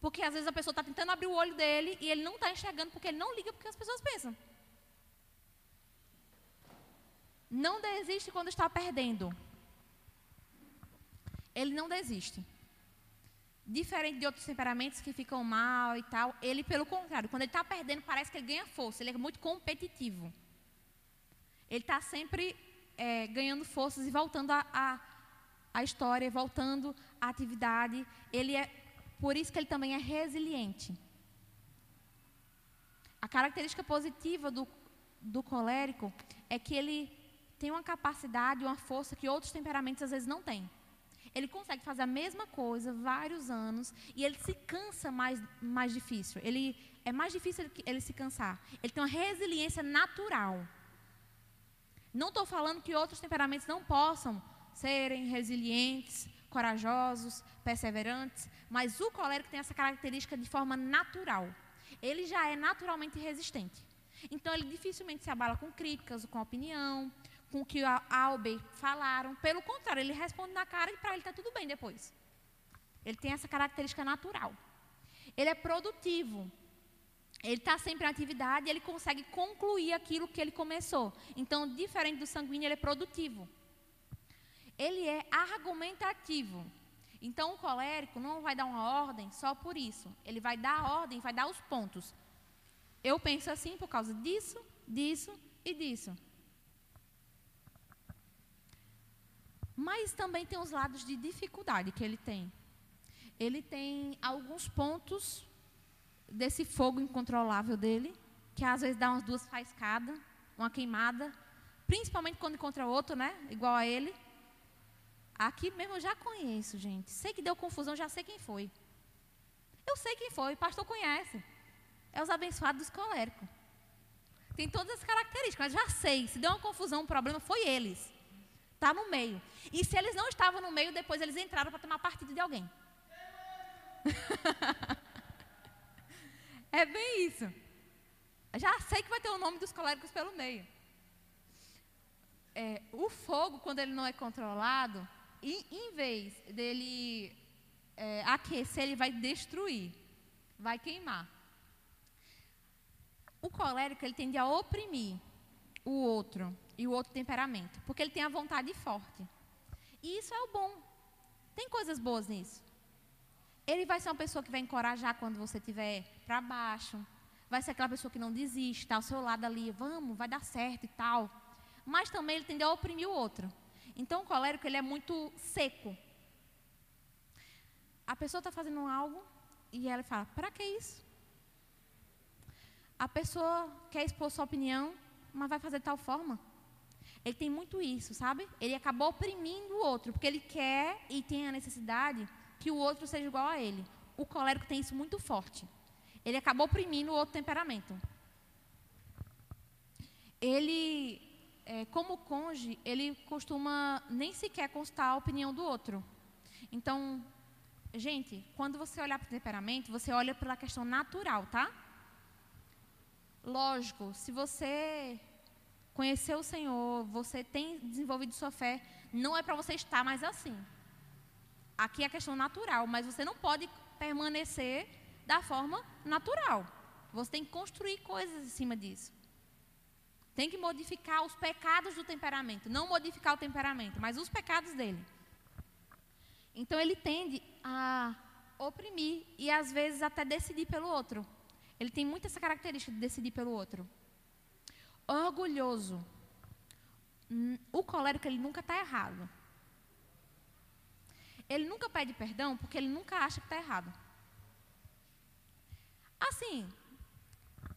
S1: Porque às vezes a pessoa está tentando abrir o olho dele e ele não está enxergando porque ele não liga porque as pessoas pensam. Não desiste quando está perdendo ele não desiste. Diferente de outros temperamentos que ficam mal e tal, ele, pelo contrário, quando ele está perdendo, parece que ele ganha força, ele é muito competitivo. Ele está sempre é, ganhando forças e voltando a, a, a história, voltando à atividade. Ele é, por isso que ele também é resiliente. A característica positiva do, do colérico é que ele tem uma capacidade, uma força que outros temperamentos às vezes não têm. Ele consegue fazer a mesma coisa vários anos e ele se cansa mais, mais difícil. Ele é mais difícil ele, se cansar. Ele tem uma resiliência natural. Não estou falando que outros temperamentos não possam serem resilientes, corajosos, perseverantes, mas o colérico tem essa característica de forma natural. Ele já é naturalmente resistente. Então ele dificilmente se abala com críticas, com opinião, com o que a falaram. Pelo contrário, ele responde na cara e para ele está tudo bem depois. Ele tem essa característica natural. Ele é produtivo. Ele está sempre em atividade e ele consegue concluir aquilo que ele começou. Então, diferente do sanguíneo, ele é produtivo. Ele é argumentativo. Então, o colérico não vai dar uma ordem só por isso. Ele vai dar a ordem, vai dar os pontos. Eu penso assim por causa disso, disso e disso. Mas também tem os lados de dificuldade que ele tem. Ele tem alguns pontos desse fogo incontrolável dele, que às vezes dá umas duas faiscadas, uma queimada, principalmente quando encontra outro, né? Igual a ele. Aqui mesmo eu já conheço, gente. Sei que deu confusão, já sei quem foi. Eu sei quem foi, o pastor conhece. É os abençoados dos coléricos. Tem todas as características, mas já sei. Se deu uma confusão, um problema, foi eles. Está no meio. E se eles não estavam no meio, depois eles entraram para tomar partido de alguém. (laughs) é bem isso. Já sei que vai ter o nome dos coléricos pelo meio. É, o fogo, quando ele não é controlado, em, em vez dele é, aquecer, ele vai destruir, vai queimar. O colérico ele tende a oprimir o outro e o outro temperamento, porque ele tem a vontade forte. E isso é o bom. Tem coisas boas nisso. Ele vai ser uma pessoa que vai encorajar quando você estiver para baixo. Vai ser aquela pessoa que não desiste, está ao seu lado ali, vamos, vai dar certo e tal. Mas também ele tende a oprimir o outro. Então o colérico ele é muito seco. A pessoa está fazendo algo e ela fala: para que isso? A pessoa quer expor sua opinião, mas vai fazer de tal forma. Ele tem muito isso, sabe? Ele acabou oprimindo o outro, porque ele quer e tem a necessidade que o outro seja igual a ele. O colérico tem isso muito forte. Ele acabou oprimindo o outro temperamento. Ele, é, como conge, ele costuma nem sequer constar a opinião do outro. Então, gente, quando você olhar para o temperamento, você olha pela questão natural, tá? Lógico, se você conheceu o Senhor, você tem desenvolvido sua fé, não é para você estar mais assim. Aqui é questão natural, mas você não pode permanecer da forma natural. Você tem que construir coisas em cima disso. Tem que modificar os pecados do temperamento, não modificar o temperamento, mas os pecados dele. Então ele tende a oprimir e às vezes até decidir pelo outro. Ele tem muito essa característica de decidir pelo outro. Orgulhoso. O colérico, ele nunca está errado. Ele nunca pede perdão porque ele nunca acha que está errado. Assim,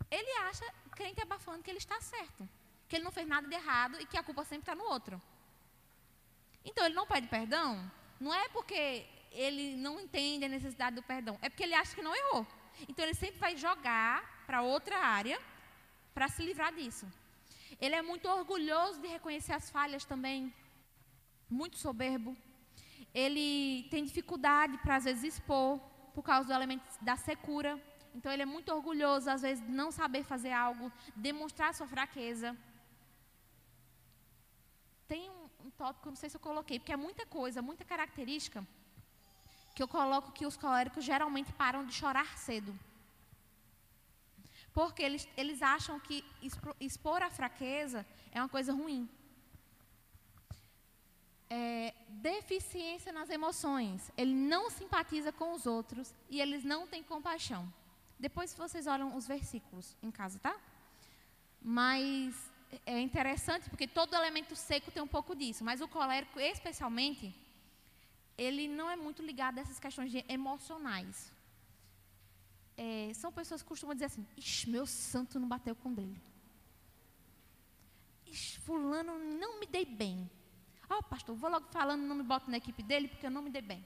S1: ele acha, crente abafando, que ele está certo. Que ele não fez nada de errado e que a culpa sempre está no outro. Então, ele não pede perdão, não é porque ele não entende a necessidade do perdão, é porque ele acha que não errou. Então ele sempre vai jogar para outra área para se livrar disso. Ele é muito orgulhoso de reconhecer as falhas também, muito soberbo. Ele tem dificuldade para às vezes expor por causa do elemento da secura. Então ele é muito orgulhoso às vezes de não saber fazer algo, demonstrar sua fraqueza. Tem um, um tópico, não sei se eu coloquei, porque é muita coisa, muita característica que eu coloco que os coléricos geralmente param de chorar cedo. Porque eles, eles acham que expor a fraqueza é uma coisa ruim. É, deficiência nas emoções. Ele não simpatiza com os outros e eles não têm compaixão. Depois vocês olham os versículos em casa, tá? Mas é interessante porque todo elemento seco tem um pouco disso, mas o colérico especialmente ele não é muito ligado a essas questões emocionais. É, são pessoas que costumam dizer assim: Ixi, meu santo não bateu com dele. Ixi, fulano não me dei bem. Ó, oh, pastor, vou logo falando, não me boto na equipe dele porque eu não me dei bem.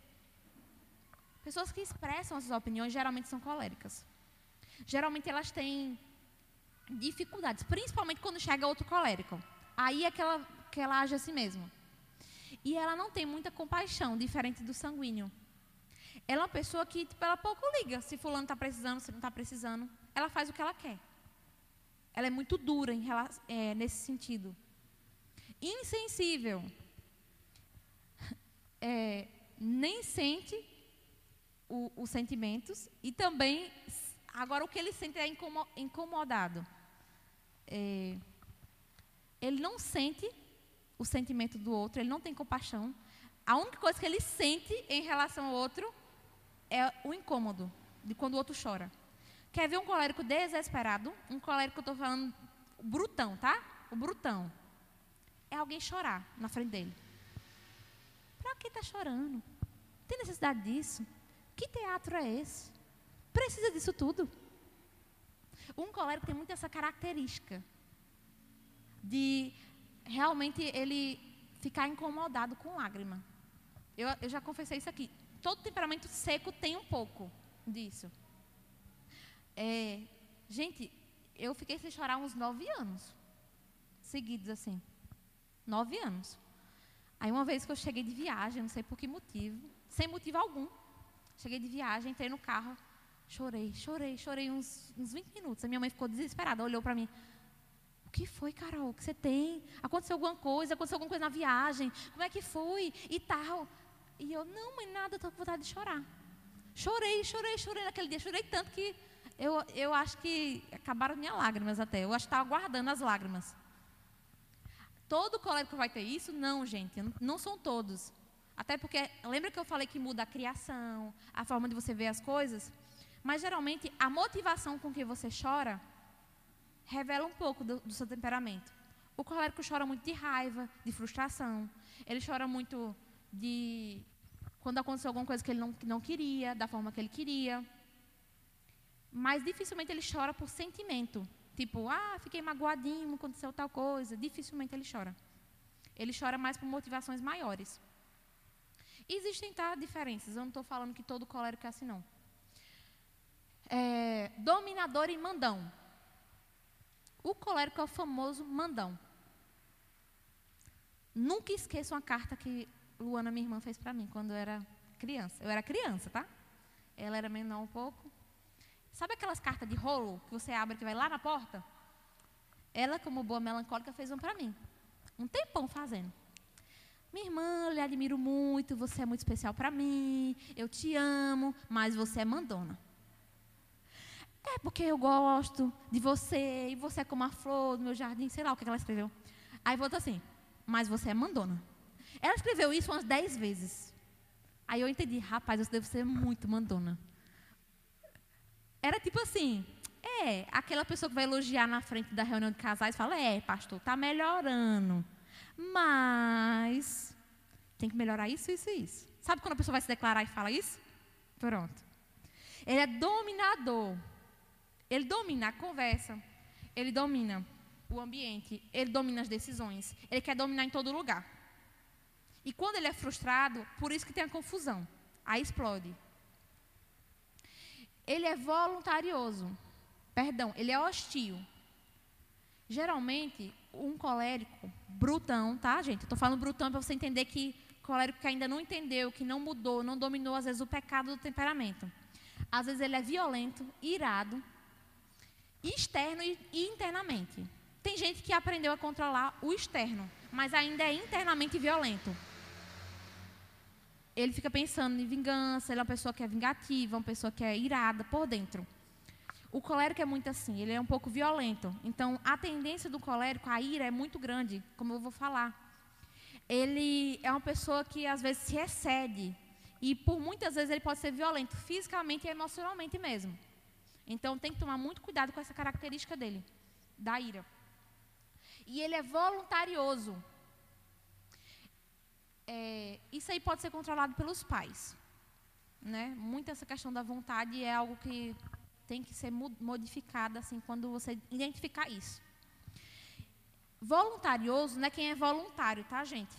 S1: Pessoas que expressam essas opiniões geralmente são coléricas. Geralmente elas têm dificuldades, principalmente quando chega outro colérico. Aí é que ela, que ela age assim mesmo. E ela não tem muita compaixão, diferente do sanguíneo. Ela é uma pessoa que, tipo, ela pouco liga se fulano está precisando, se não está precisando. Ela faz o que ela quer. Ela é muito dura em, é, nesse sentido. Insensível. (laughs) É, nem sente os sentimentos e também, agora o que ele sente é incomodado. É, ele não sente o sentimento do outro, ele não tem compaixão. A única coisa que ele sente em relação ao outro é o incômodo de quando o outro chora. Quer ver um colérico desesperado? Um colérico eu estou falando, brutão, tá? O brutão. É alguém chorar na frente dele. Para que está chorando? Tem necessidade disso? Que teatro é esse? Precisa disso tudo? Um colérico tem muito essa característica de realmente ele ficar incomodado com lágrima. Eu, eu já confessei isso aqui. Todo temperamento seco tem um pouco disso. É, gente, eu fiquei sem chorar uns nove anos. Seguidos assim. Nove anos. Aí uma vez que eu cheguei de viagem, não sei por que motivo, sem motivo algum. Cheguei de viagem, entrei no carro, chorei, chorei, chorei uns, uns 20 minutos. A minha mãe ficou desesperada, olhou para mim. O que foi, Carol? O que você tem? Aconteceu alguma coisa? Aconteceu alguma coisa na viagem? Como é que foi? E tal. E eu, não, mãe, nada, estou com vontade de chorar. Chorei, chorei, chorei naquele dia. Chorei tanto que eu, eu acho que acabaram minhas lágrimas até. Eu acho que estava guardando as lágrimas. Todo colérico vai ter isso? Não, gente, não são todos. Até porque, lembra que eu falei que muda a criação, a forma de você ver as coisas? Mas geralmente a motivação com que você chora revela um pouco do, do seu temperamento. O colérico chora muito de raiva, de frustração. Ele chora muito de quando aconteceu alguma coisa que ele não, não queria, da forma que ele queria. Mas dificilmente ele chora por sentimento. Tipo, ah, fiquei magoadinho, aconteceu tal coisa. Dificilmente ele chora. Ele chora mais por motivações maiores. Existem tá, diferenças. Eu não estou falando que todo colérico é assim, não. É, dominador e mandão. O colérico é o famoso mandão. Nunca esqueço uma carta que Luana, minha irmã, fez para mim quando eu era criança. Eu era criança, tá? Ela era menor um pouco. Sabe aquelas cartas de rolo que você abre que vai lá na porta? Ela, como boa melancólica, fez um para mim. Um tempão fazendo. Minha irmã, eu lhe admiro muito, você é muito especial para mim, eu te amo, mas você é mandona. É porque eu gosto de você, e você é como a flor do meu jardim, sei lá o que ela escreveu. Aí voltou assim, mas você é mandona. Ela escreveu isso umas dez vezes. Aí eu entendi, rapaz, você deve ser muito mandona. Era tipo assim, é, aquela pessoa que vai elogiar na frente da reunião de casais fala, é, pastor, está melhorando. Mas tem que melhorar isso, isso e isso. Sabe quando a pessoa vai se declarar e fala isso? Pronto. Ele é dominador. Ele domina a conversa. Ele domina o ambiente. Ele domina as decisões. Ele quer dominar em todo lugar. E quando ele é frustrado, por isso que tem a confusão. Aí explode. Ele é voluntarioso. Perdão, ele é hostil. Geralmente, um colérico brutão, tá, gente? Estou falando brutão para você entender que colérico que ainda não entendeu, que não mudou, não dominou, às vezes, o pecado do temperamento. Às vezes ele é violento, irado, externo e internamente. Tem gente que aprendeu a controlar o externo, mas ainda é internamente violento ele fica pensando em vingança, ele é uma pessoa que é vingativa, uma pessoa que é irada por dentro. O colérico é muito assim, ele é um pouco violento. Então, a tendência do colérico, a ira é muito grande, como eu vou falar. Ele é uma pessoa que às vezes se excede e por muitas vezes ele pode ser violento, fisicamente e emocionalmente mesmo. Então, tem que tomar muito cuidado com essa característica dele, da ira. E ele é voluntarioso é, isso aí pode ser controlado pelos pais. Né? Muito essa questão da vontade é algo que tem que ser modificada assim quando você identificar isso. Voluntarioso não é quem é voluntário, tá, gente?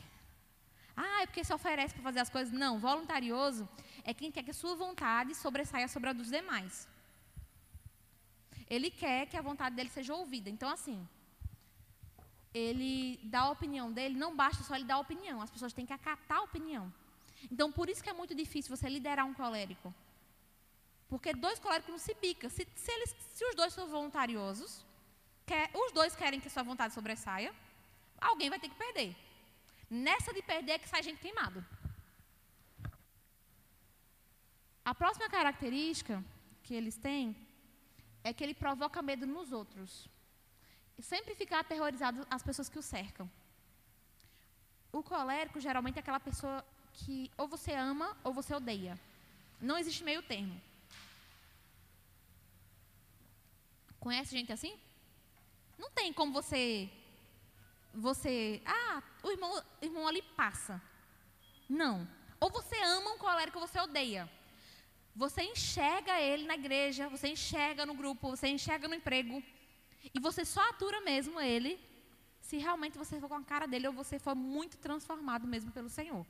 S1: Ah, é porque se oferece para fazer as coisas. Não, voluntarioso é quem quer que a sua vontade sobressaia sobre a dos demais. Ele quer que a vontade dele seja ouvida. Então, assim, ele dá a opinião dele, não basta só ele dar a opinião, as pessoas têm que acatar a opinião. Então, por isso que é muito difícil você liderar um colérico. Porque dois coléricos não se bicam. Se, se, eles, se os dois são voluntariosos, quer, os dois querem que sua vontade sobressaia, alguém vai ter que perder. Nessa de perder é que sai gente queimado. A próxima característica que eles têm é que ele provoca medo nos outros. Sempre ficar aterrorizado as pessoas que o cercam. O colérico geralmente é aquela pessoa que ou você ama ou você odeia. Não existe meio termo. Conhece gente assim? Não tem como você você, ah, o irmão, o irmão ali passa. Não. Ou você ama um colérico ou você odeia. Você enxerga ele na igreja, você enxerga no grupo, você enxerga no emprego. E você só atura mesmo ele se realmente você for com a cara dele ou você for muito transformado mesmo pelo Senhor.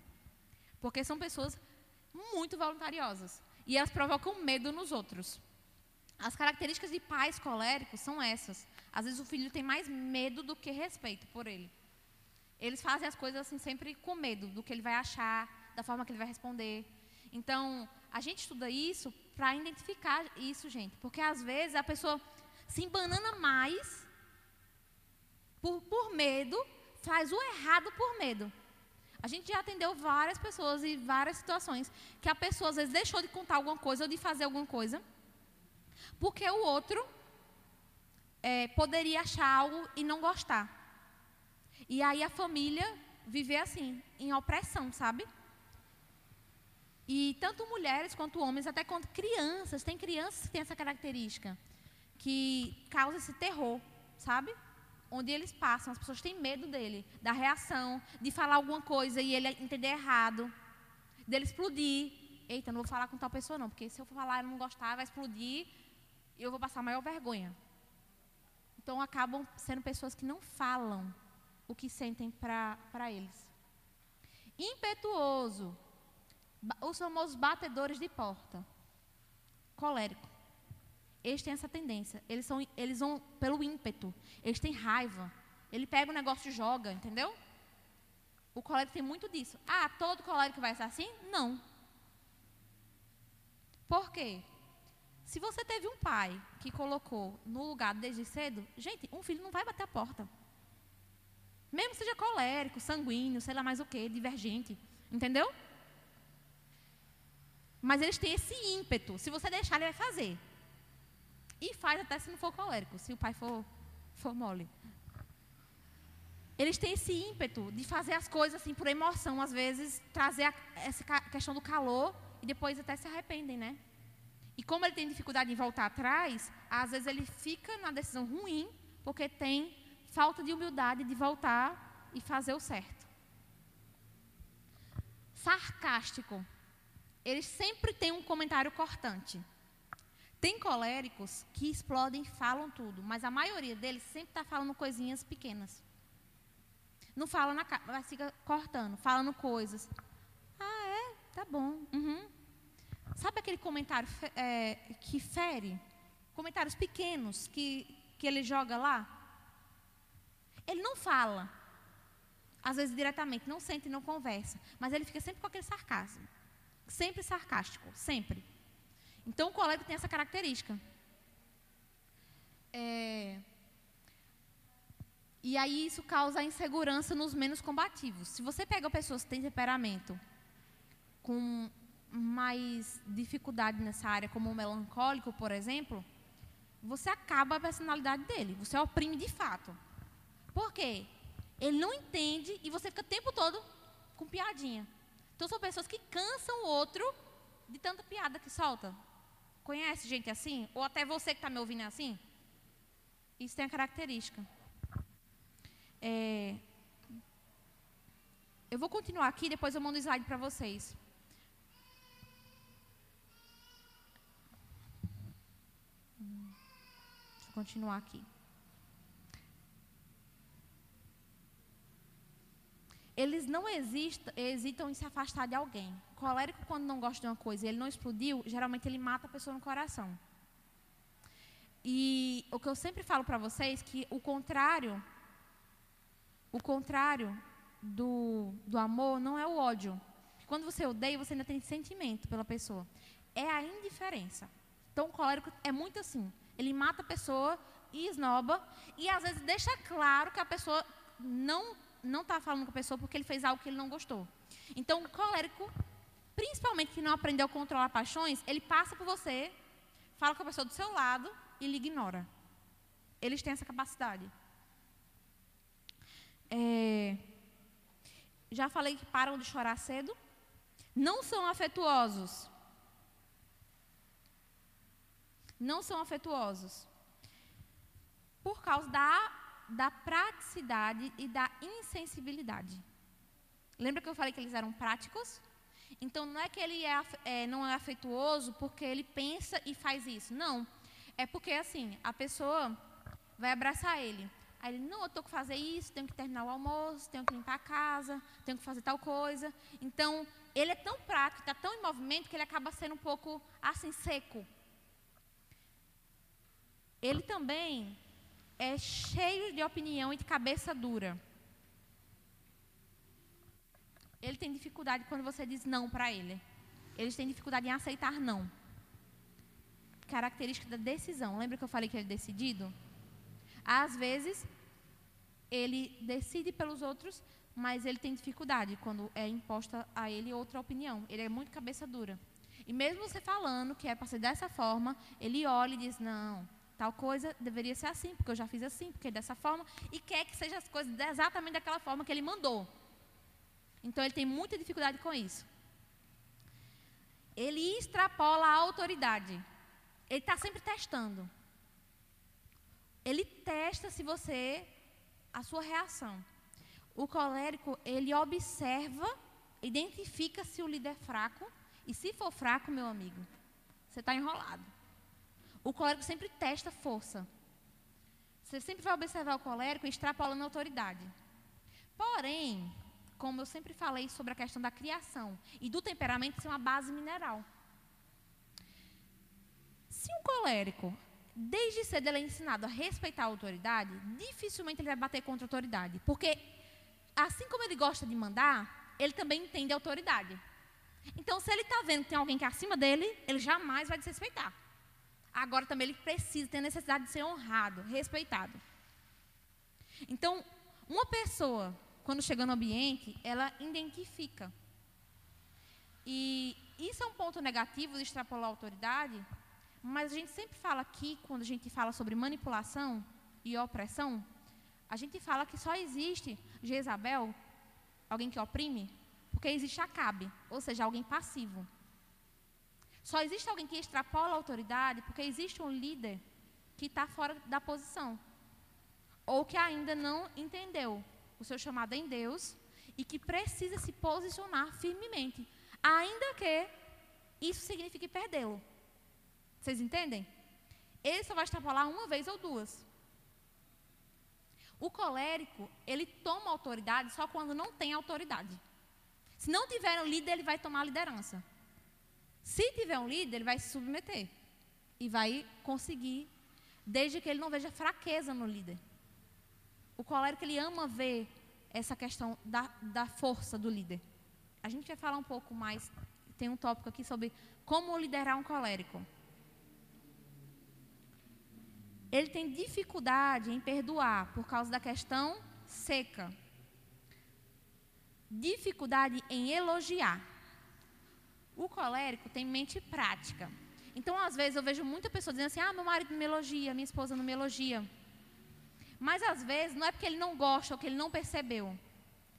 S1: Porque são pessoas muito voluntariosas. E elas provocam medo nos outros. As características de pais coléricos são essas. Às vezes o filho tem mais medo do que respeito por ele. Eles fazem as coisas assim sempre com medo do que ele vai achar, da forma que ele vai responder. Então, a gente estuda isso para identificar isso, gente. Porque às vezes a pessoa se embanana mais por, por medo, faz o errado por medo. A gente já atendeu várias pessoas e várias situações que a pessoa às vezes deixou de contar alguma coisa ou de fazer alguma coisa porque o outro é, poderia achar algo e não gostar. E aí a família viver assim, em opressão, sabe? E tanto mulheres quanto homens, até quanto crianças, tem crianças que têm essa característica, que causa esse terror, sabe? Onde eles passam, as pessoas têm medo dele, da reação, de falar alguma coisa e ele entender errado, dele explodir. Eita, não vou falar com tal pessoa não, porque se eu falar e não gostar, vai explodir e eu vou passar maior vergonha. Então acabam sendo pessoas que não falam o que sentem para eles. Impetuoso. Os famosos batedores de porta. Colérico. Eles têm essa tendência. Eles, são, eles vão pelo ímpeto. Eles têm raiva. Ele pega o negócio e joga, entendeu? O colérico tem muito disso. Ah, todo colérico vai ser assim? Não. Por quê? Se você teve um pai que colocou no lugar desde cedo, gente, um filho não vai bater a porta. Mesmo seja colérico, sanguíneo, sei lá mais o que, divergente. Entendeu? Mas eles têm esse ímpeto. Se você deixar, ele vai fazer. E faz até se não for colérico, se o pai for, for mole. Eles têm esse ímpeto de fazer as coisas assim por emoção, às vezes trazer a, essa questão do calor e depois até se arrependem, né? E como ele tem dificuldade em voltar atrás, às vezes ele fica na decisão ruim, porque tem falta de humildade de voltar e fazer o certo. Sarcástico. Eles sempre têm um comentário cortante. Tem coléricos que explodem e falam tudo, mas a maioria deles sempre está falando coisinhas pequenas. Não fala na cara, mas fica cortando, falando coisas. Ah, é? Tá bom. Uhum. Sabe aquele comentário é, que fere? Comentários pequenos que, que ele joga lá? Ele não fala, às vezes diretamente, não sente não conversa, mas ele fica sempre com aquele sarcasmo. Sempre sarcástico, sempre. Então o colega tem essa característica. É, e aí isso causa insegurança nos menos combativos. Se você pega pessoas que têm temperamento com mais dificuldade nessa área, como o melancólico, por exemplo, você acaba a personalidade dele, você oprime de fato. Por quê? Ele não entende e você fica o tempo todo com piadinha. Então são pessoas que cansam o outro de tanta piada que solta. Conhece gente assim? Ou até você que está me ouvindo é assim? Isso tem a característica. É... Eu vou continuar aqui, depois eu mando o slide para vocês. continuar aqui. eles não hesitam em se afastar de alguém. Colérico, quando não gosta de uma coisa e ele não explodiu, geralmente ele mata a pessoa no coração. E o que eu sempre falo para vocês que o contrário, o contrário do, do amor não é o ódio. Quando você odeia, você ainda tem sentimento pela pessoa. É a indiferença. Então, o colérico é muito assim. Ele mata a pessoa e esnoba, e às vezes deixa claro que a pessoa não não está falando com a pessoa porque ele fez algo que ele não gostou. Então, o colérico, principalmente que não aprendeu a controlar paixões, ele passa por você, fala com a pessoa do seu lado e lhe ignora. Eles têm essa capacidade. É, já falei que param de chorar cedo. Não são afetuosos. Não são afetuosos. Por causa da da praticidade e da insensibilidade. Lembra que eu falei que eles eram práticos? Então não é que ele é, é, não é afetuoso porque ele pensa e faz isso. Não. É porque assim, a pessoa vai abraçar ele. Aí ele, não, eu tenho que fazer isso, tenho que terminar o almoço, tenho que limpar a casa, tenho que fazer tal coisa. Então, ele é tão prático, está tão em movimento que ele acaba sendo um pouco assim seco. Ele também é cheio de opinião e de cabeça dura. Ele tem dificuldade quando você diz não para ele. Eles têm dificuldade em aceitar não. Característica da decisão. Lembra que eu falei que ele é decidido? Às vezes, ele decide pelos outros, mas ele tem dificuldade quando é imposta a ele outra opinião. Ele é muito cabeça dura. E mesmo você falando que é para ser dessa forma, ele olha e diz: não, Tal coisa deveria ser assim, porque eu já fiz assim, porque é dessa forma, e quer que seja as coisas exatamente daquela forma que ele mandou. Então ele tem muita dificuldade com isso. Ele extrapola a autoridade. Ele está sempre testando. Ele testa se você a sua reação. O colérico, ele observa, identifica se o líder é fraco, e se for fraco, meu amigo, você está enrolado. O colérico sempre testa força. Você sempre vai observar o colérico extrapolando a autoridade. Porém, como eu sempre falei sobre a questão da criação e do temperamento ser uma base mineral. Se um colérico, desde cedo ele é ensinado a respeitar a autoridade, dificilmente ele vai bater contra a autoridade. Porque, assim como ele gosta de mandar, ele também entende a autoridade. Então, se ele está vendo que tem alguém que é acima dele, ele jamais vai desrespeitar agora também ele precisa, tem a necessidade de ser honrado, respeitado. Então, uma pessoa, quando chega no ambiente, ela identifica. E isso é um ponto negativo de extrapolar a autoridade, mas a gente sempre fala aqui, quando a gente fala sobre manipulação e opressão, a gente fala que só existe Jezabel, alguém que oprime, porque existe Acabe, ou seja, alguém passivo. Só existe alguém que extrapola a autoridade porque existe um líder que está fora da posição. Ou que ainda não entendeu o seu chamado em Deus e que precisa se posicionar firmemente. Ainda que isso signifique perdê-lo. Vocês entendem? Ele só vai extrapolar uma vez ou duas. O colérico, ele toma autoridade só quando não tem autoridade. Se não tiver um líder, ele vai tomar a liderança. Se tiver um líder, ele vai se submeter e vai conseguir, desde que ele não veja fraqueza no líder. O colérico ele ama ver essa questão da, da força do líder. A gente vai falar um pouco mais, tem um tópico aqui sobre como liderar um colérico. Ele tem dificuldade em perdoar por causa da questão seca. Dificuldade em elogiar. O colérico tem mente prática. Então, às vezes, eu vejo muita pessoa dizendo assim: ah, meu marido não me elogia, minha esposa não me elogia. Mas, às vezes, não é porque ele não gosta ou que ele não percebeu.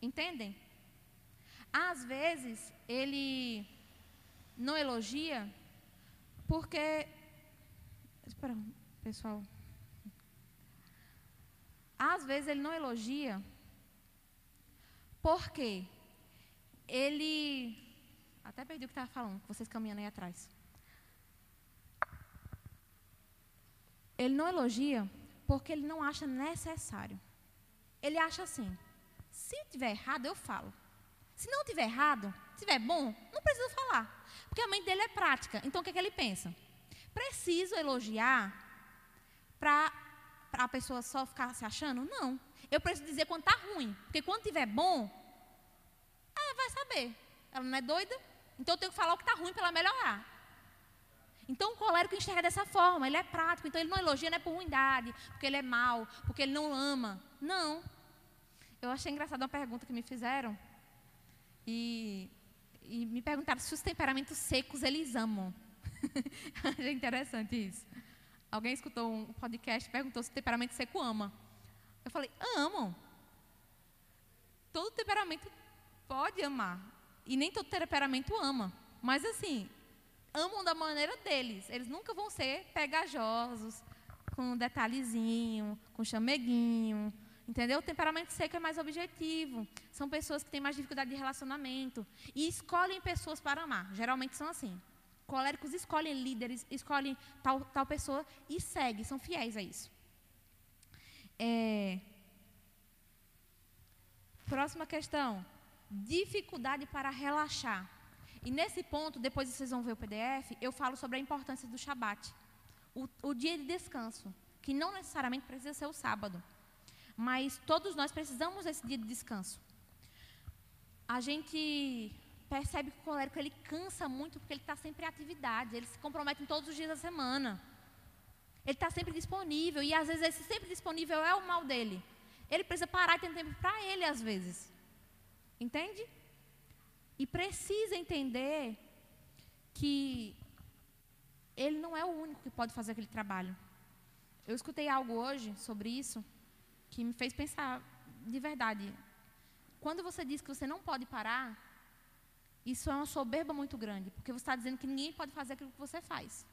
S1: Entendem? Às vezes, ele não elogia porque. Espera, pessoal. Às vezes, ele não elogia porque ele até perdi o que estava falando, vocês caminhando aí atrás. Ele não elogia porque ele não acha necessário. Ele acha assim: Se tiver errado, eu falo. Se não tiver errado, se tiver bom, não preciso falar. Porque a mente dele é prática. Então o que, é que ele pensa? Preciso elogiar para a pessoa só ficar se achando? Não. Eu preciso dizer quando está ruim. Porque quando tiver bom, ela vai saber. Ela não é doida? Então eu tenho que falar o que está ruim para ela melhorar. Então o colérico enxerga dessa forma, ele é prático, então ele não elogia não é por ruindade, porque ele é mau, porque ele não ama. Não. Eu achei engraçada uma pergunta que me fizeram. E, e me perguntaram se os temperamentos secos eles amam. (laughs) achei interessante isso. Alguém escutou um podcast e perguntou se o temperamento seco ama. Eu falei, amam. Todo temperamento pode amar. E nem todo temperamento ama. Mas assim, amam da maneira deles. Eles nunca vão ser pegajosos, com detalhezinho, com chameguinho. Entendeu? O temperamento seco é mais objetivo. São pessoas que têm mais dificuldade de relacionamento. E escolhem pessoas para amar. Geralmente são assim. Coléricos escolhem líderes, escolhem tal, tal pessoa e seguem, são fiéis a isso. É... Próxima questão. Dificuldade para relaxar. E nesse ponto, depois vocês vão ver o PDF, eu falo sobre a importância do Shabat, o, o dia de descanso, que não necessariamente precisa ser o sábado, mas todos nós precisamos desse dia de descanso. A gente percebe que o colérico ele cansa muito porque ele está sempre em atividade, ele se compromete em todos os dias da semana. Ele está sempre disponível e às vezes esse sempre disponível é o mal dele. Ele precisa parar e ter tempo para ele às vezes. Entende? E precisa entender que ele não é o único que pode fazer aquele trabalho. Eu escutei algo hoje sobre isso que me fez pensar de verdade. Quando você diz que você não pode parar, isso é uma soberba muito grande, porque você está dizendo que ninguém pode fazer aquilo que você faz.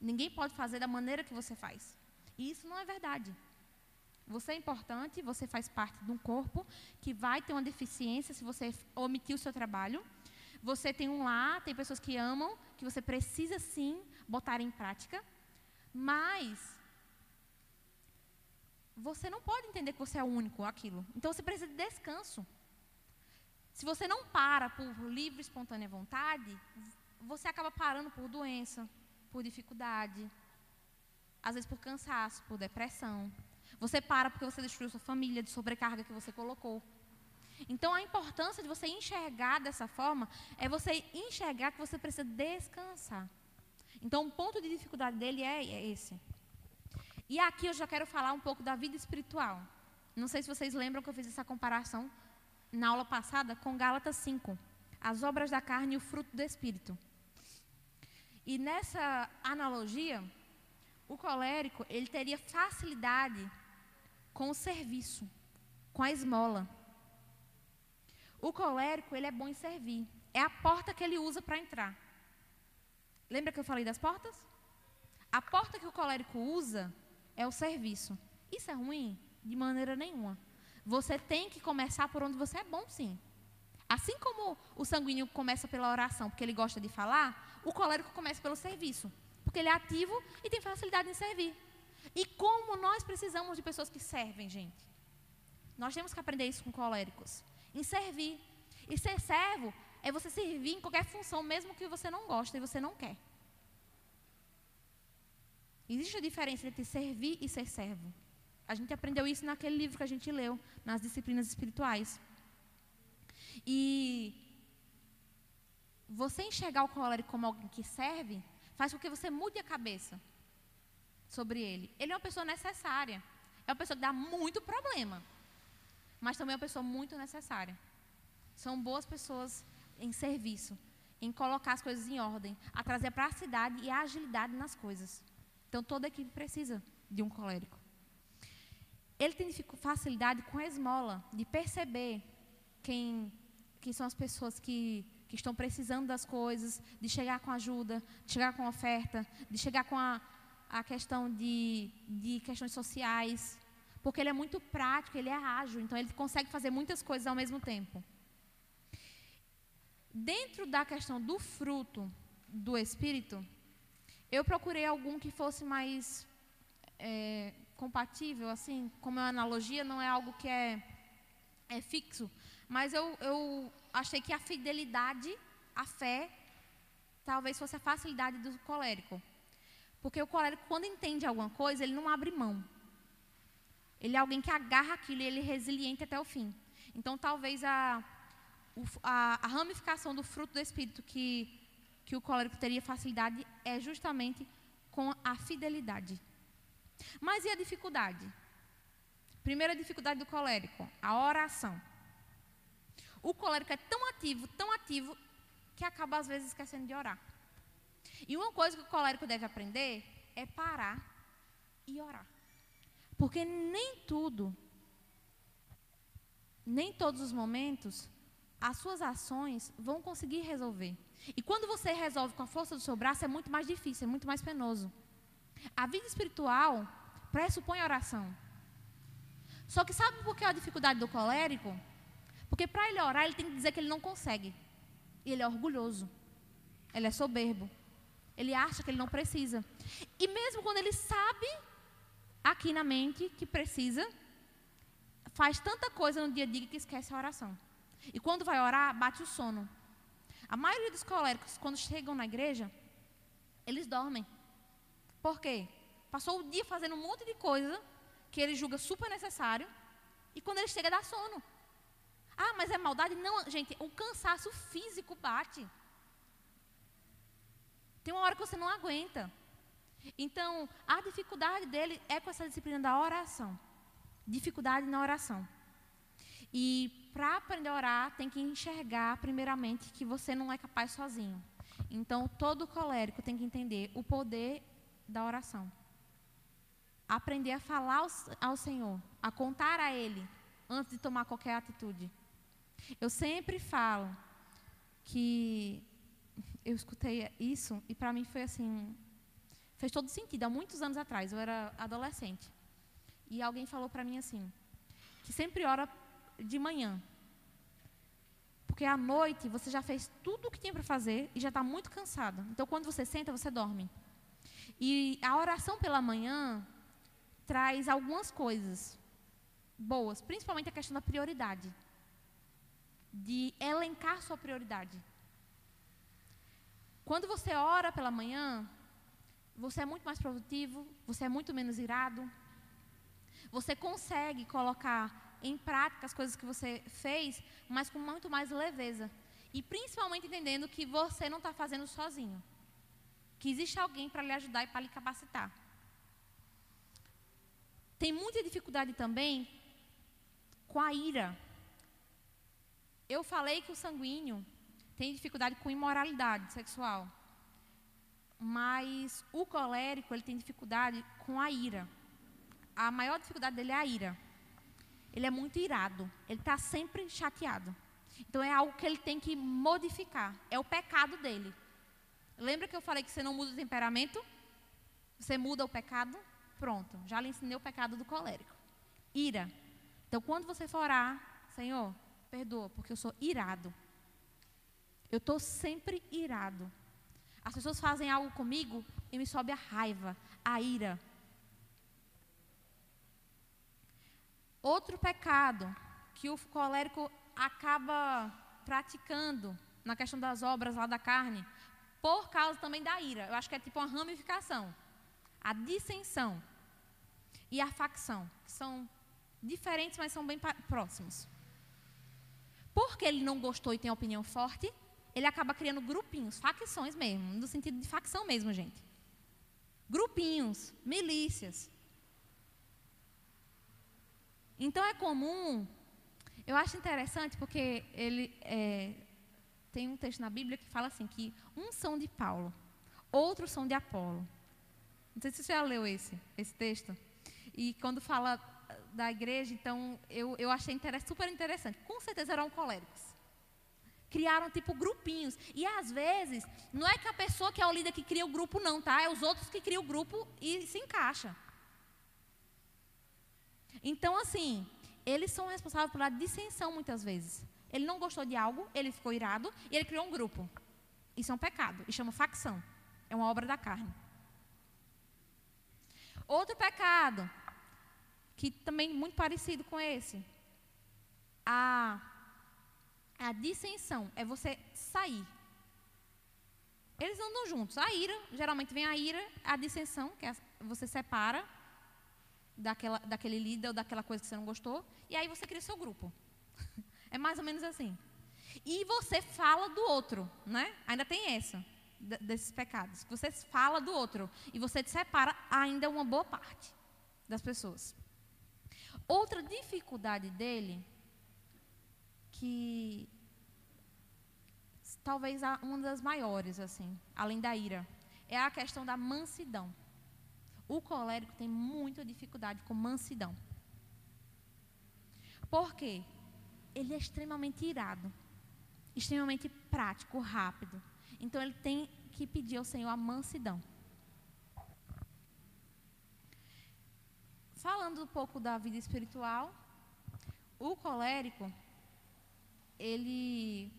S1: Ninguém pode fazer da maneira que você faz. E isso não é verdade. Você é importante, você faz parte de um corpo que vai ter uma deficiência se você omitir o seu trabalho. Você tem um lar, tem pessoas que amam, que você precisa sim botar em prática. Mas você não pode entender que você é o único aquilo. Então você precisa de descanso. Se você não para por livre espontânea vontade, você acaba parando por doença, por dificuldade, às vezes por cansaço, por depressão. Você para porque você destruiu sua família, de sobrecarga que você colocou. Então, a importância de você enxergar dessa forma é você enxergar que você precisa descansar. Então, o ponto de dificuldade dele é, é esse. E aqui eu já quero falar um pouco da vida espiritual. Não sei se vocês lembram que eu fiz essa comparação na aula passada com Gálatas 5, as obras da carne e o fruto do espírito. E nessa analogia, o colérico, ele teria facilidade com o serviço, com a esmola. O colérico, ele é bom em servir. É a porta que ele usa para entrar. Lembra que eu falei das portas? A porta que o colérico usa é o serviço. Isso é ruim? De maneira nenhuma. Você tem que começar por onde você é bom, sim. Assim como o sanguíneo começa pela oração, porque ele gosta de falar, o colérico começa pelo serviço, porque ele é ativo e tem facilidade em servir. E como nós precisamos de pessoas que servem, gente. Nós temos que aprender isso com coléricos. Em servir. E ser servo é você servir em qualquer função, mesmo que você não gosta e você não quer. Existe a diferença entre servir e ser servo. A gente aprendeu isso naquele livro que a gente leu, nas disciplinas espirituais. E você enxergar o colérico como alguém que serve, faz com que você mude a cabeça sobre ele. Ele é uma pessoa necessária. É uma pessoa que dá muito problema. Mas também é uma pessoa muito necessária. São boas pessoas em serviço, em colocar as coisas em ordem, a trazer cidade e a agilidade nas coisas. Então toda equipe precisa de um colérico. Ele tem facilidade com a esmola, de perceber quem, quem são as pessoas que, que estão precisando das coisas, de chegar com ajuda, de chegar com oferta, de chegar com a, a questão de, de questões sociais, porque ele é muito prático, ele é ágil, então ele consegue fazer muitas coisas ao mesmo tempo. Dentro da questão do fruto do Espírito, eu procurei algum que fosse mais é, compatível, assim, como é uma analogia, não é algo que é é fixo. Mas eu, eu achei que a fidelidade, a fé, talvez fosse a facilidade do colérico. Porque o colérico, quando entende alguma coisa, ele não abre mão. Ele é alguém que agarra aquilo e ele é resiliente até o fim. Então, talvez a, a, a ramificação do fruto do Espírito que, que o colérico teria facilidade é justamente com a fidelidade. Mas e a dificuldade? Primeira dificuldade do colérico, a oração. O colérico é tão ativo, tão ativo, que acaba às vezes esquecendo de orar. E uma coisa que o colérico deve aprender é parar e orar. Porque nem tudo, nem todos os momentos, as suas ações vão conseguir resolver. E quando você resolve com a força do seu braço, é muito mais difícil, é muito mais penoso. A vida espiritual pressupõe oração. Só que sabe por que é a dificuldade do colérico? Porque para ele orar, ele tem que dizer que ele não consegue. E ele é orgulhoso. Ele é soberbo. Ele acha que ele não precisa. E mesmo quando ele sabe aqui na mente que precisa, faz tanta coisa no dia a dia que esquece a oração. E quando vai orar, bate o sono. A maioria dos coléricos, quando chegam na igreja, eles dormem. Por quê? Passou o dia fazendo um monte de coisa que ele julga super necessário, e quando ele chega, dá sono. Ah, mas é maldade? Não, gente, o cansaço físico bate. Tem uma hora que você não aguenta. Então, a dificuldade dele é com essa disciplina da oração. Dificuldade na oração. E para aprender a orar, tem que enxergar, primeiramente, que você não é capaz sozinho. Então, todo colérico tem que entender o poder da oração. Aprender a falar ao, ao Senhor, a contar a Ele, antes de tomar qualquer atitude. Eu sempre falo que eu escutei isso e para mim foi assim, fez todo sentido. Há muitos anos atrás, eu era adolescente. E alguém falou para mim assim, que sempre ora de manhã. Porque à noite você já fez tudo o que tinha para fazer e já está muito cansado. Então quando você senta, você dorme. E a oração pela manhã traz algumas coisas boas, principalmente a questão da prioridade de elencar sua prioridade. Quando você ora pela manhã, você é muito mais produtivo, você é muito menos irado, você consegue colocar em prática as coisas que você fez, mas com muito mais leveza. E principalmente entendendo que você não está fazendo sozinho. Que existe alguém para lhe ajudar e para lhe capacitar. Tem muita dificuldade também com a ira. Eu falei que o sanguíneo tem dificuldade com imoralidade sexual. Mas o colérico, ele tem dificuldade com a ira. A maior dificuldade dele é a ira. Ele é muito irado. Ele está sempre chateado. Então é algo que ele tem que modificar. É o pecado dele. Lembra que eu falei que você não muda o temperamento? Você muda o pecado? Pronto. Já lhe ensinei o pecado do colérico. Ira. Então quando você for orar, Senhor, perdoa, porque eu sou irado. Eu estou sempre irado. As pessoas fazem algo comigo e me sobe a raiva, a ira. Outro pecado que o colérico acaba praticando na questão das obras lá da carne, por causa também da ira. Eu acho que é tipo uma ramificação. A dissensão e a facção, que são diferentes, mas são bem próximos. Porque ele não gostou e tem opinião forte, ele acaba criando grupinhos, facções mesmo, no sentido de facção mesmo, gente. Grupinhos, milícias. Então é comum, eu acho interessante porque ele é, tem um texto na Bíblia que fala assim que uns são de Paulo, outros são de Apolo. Não sei se você já leu esse, esse texto. E quando fala da igreja, então eu, eu achei super interessante. Com certeza eram coléricos. Criaram tipo grupinhos. E às vezes, não é que a pessoa que é o líder que cria o grupo, não, tá? É os outros que criam o grupo e se encaixa. Então, assim, eles são responsáveis pela dissensão muitas vezes. Ele não gostou de algo, ele ficou irado e ele criou um grupo. Isso é um pecado e chama facção. É uma obra da carne. Outro pecado que também muito parecido com esse. A, a dissensão é você sair. Eles andam juntos. A ira, geralmente vem a ira, a dissensão, que é, você separa daquela, daquele líder ou daquela coisa que você não gostou, e aí você cria seu grupo. (laughs) É mais ou menos assim. E você fala do outro, né? Ainda tem essa, desses pecados. Você fala do outro e você separa ainda uma boa parte das pessoas. Outra dificuldade dele, que talvez uma das maiores, assim, além da ira, é a questão da mansidão. O colérico tem muita dificuldade com mansidão. Por quê? Ele é extremamente irado, extremamente prático, rápido. Então ele tem que pedir ao Senhor a mansidão. Falando um pouco da vida espiritual, o colérico, ele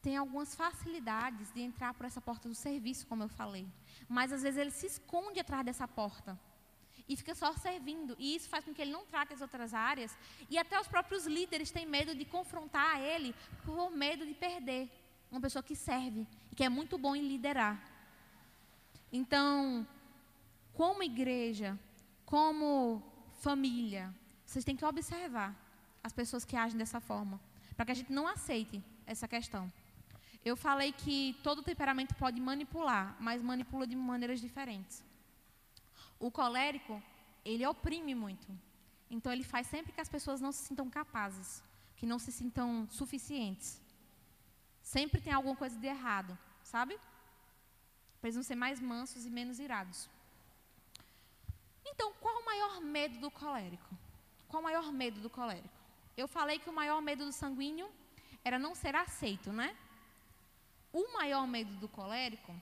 S1: tem algumas facilidades de entrar por essa porta do serviço, como eu falei. Mas às vezes ele se esconde atrás dessa porta e fica só servindo. E isso faz com que ele não trate as outras áreas. E até os próprios líderes têm medo de confrontar ele por medo de perder uma pessoa que serve e que é muito bom em liderar. Então, como igreja, como família, vocês têm que observar as pessoas que agem dessa forma, para que a gente não aceite essa questão. Eu falei que todo temperamento pode manipular, mas manipula de maneiras diferentes. O colérico, ele oprime muito. Então ele faz sempre que as pessoas não se sintam capazes, que não se sintam suficientes. Sempre tem alguma coisa de errado, sabe? Precisam ser mais mansos e menos irados. Então, qual o maior medo do colérico? Qual o maior medo do colérico? Eu falei que o maior medo do sanguíneo era não ser aceito, né? O maior medo do colérico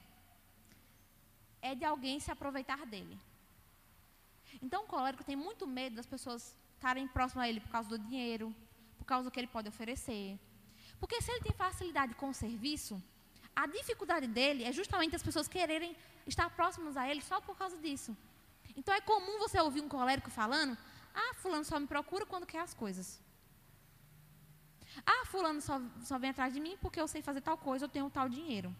S1: é de alguém se aproveitar dele. Então, o colérico tem muito medo das pessoas estarem próximas a ele por causa do dinheiro, por causa do que ele pode oferecer. Porque se ele tem facilidade com o serviço, a dificuldade dele é justamente as pessoas quererem estar próximas a ele só por causa disso. Então, é comum você ouvir um colérico falando: Ah, Fulano só me procura quando quer as coisas. Ah, Fulano só, só vem atrás de mim porque eu sei fazer tal coisa, eu tenho tal dinheiro.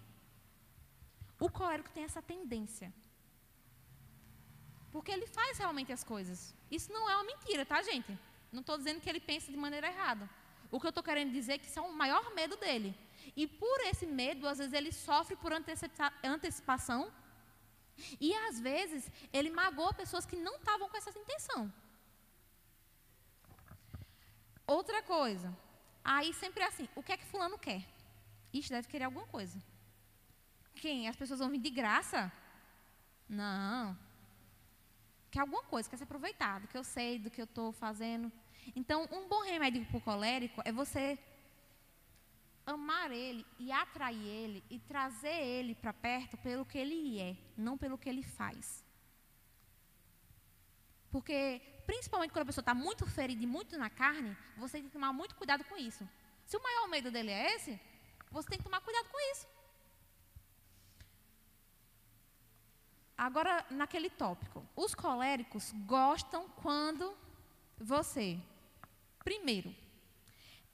S1: O colérico tem essa tendência. Porque ele faz realmente as coisas. Isso não é uma mentira, tá, gente? Não estou dizendo que ele pensa de maneira errada. O que eu estou querendo dizer é que isso é o maior medo dele. E por esse medo, às vezes ele sofre por antecipação. E às vezes ele magoa pessoas que não estavam com essa intenção. Outra coisa. Aí sempre é assim: o que é que Fulano quer? Ixi, deve querer alguma coisa. Quem? As pessoas vão vir de graça? Não quer alguma coisa, quer se aproveitar do que eu sei, do que eu estou fazendo. Então, um bom remédio para o colérico é você amar ele e atrair ele e trazer ele para perto pelo que ele é, não pelo que ele faz. Porque, principalmente quando a pessoa está muito ferida e muito na carne, você tem que tomar muito cuidado com isso. Se o maior medo dele é esse, você tem que tomar cuidado com isso. Agora, naquele tópico, os coléricos gostam quando você, primeiro,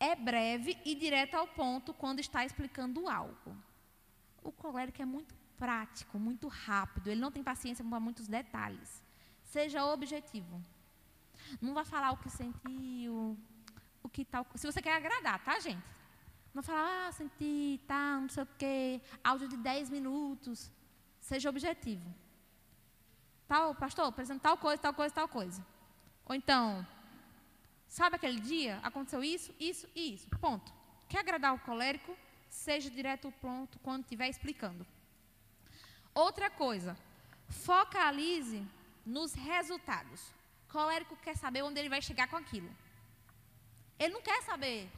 S1: é breve e direto ao ponto quando está explicando algo. O colérico é muito prático, muito rápido, ele não tem paciência com muitos detalhes. Seja objetivo. Não vai falar o que sentiu, o que tal. Se você quer agradar, tá, gente? Não falar, ah, senti, tá, não sei o quê, áudio de 10 minutos. Seja objetivo tal, pastor, apresentando tal coisa, tal coisa, tal coisa. Ou então, sabe aquele dia, aconteceu isso, isso e isso. Ponto. Quer agradar o colérico? Seja direto ao ponto quando estiver explicando. Outra coisa, focalize nos resultados. Colérico quer saber onde ele vai chegar com aquilo. Ele não quer saber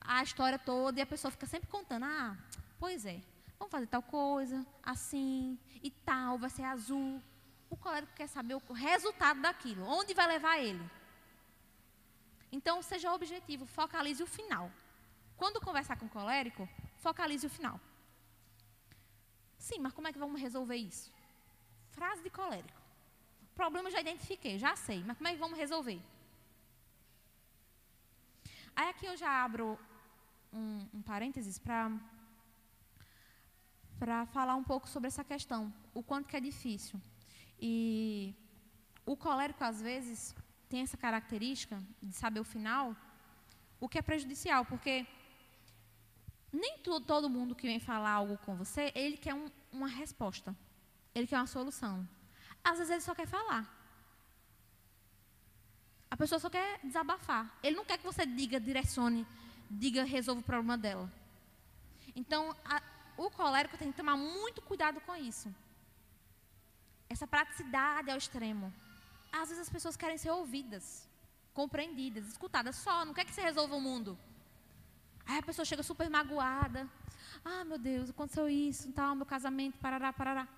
S1: a história toda e a pessoa fica sempre contando: ah, pois é, vamos fazer tal coisa, assim e tal, vai ser azul, o colérico quer saber o resultado daquilo, onde vai levar ele. Então, seja objetivo, focalize o final. Quando conversar com o colérico, focalize o final. Sim, mas como é que vamos resolver isso? Frase de colérico. Problema já identifiquei, já sei, mas como é que vamos resolver? Aí aqui eu já abro um, um parênteses para para falar um pouco sobre essa questão, o quanto que é difícil. E o colérico às vezes tem essa característica de saber o final, o que é prejudicial, porque nem tu, todo mundo que vem falar algo com você, ele quer um, uma resposta, ele quer uma solução. Às vezes ele só quer falar. A pessoa só quer desabafar. Ele não quer que você diga, direcione, diga, resolva o problema dela. Então, a, o colérico tem que tomar muito cuidado com isso. Essa praticidade ao extremo. Às vezes as pessoas querem ser ouvidas, compreendidas, escutadas só, não quer que você resolva o mundo. Aí a pessoa chega super magoada. Ah, meu Deus, aconteceu isso, tal, meu casamento, parará, parará.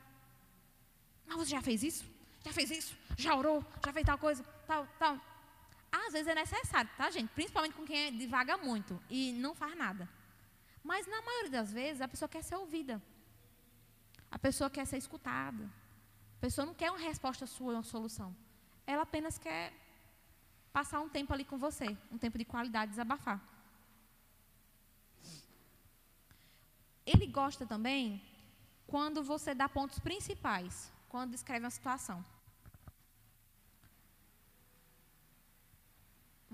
S1: Mas você já fez isso? Já fez isso? Já orou? Já fez tal coisa? Tal, tal. Às vezes é necessário, tá, gente? Principalmente com quem devaga muito e não faz nada. Mas na maioria das vezes a pessoa quer ser ouvida. A pessoa quer ser escutada. A pessoa não quer uma resposta sua, uma solução. Ela apenas quer passar um tempo ali com você, um tempo de qualidade, desabafar. Ele gosta também quando você dá pontos principais, quando descreve uma situação.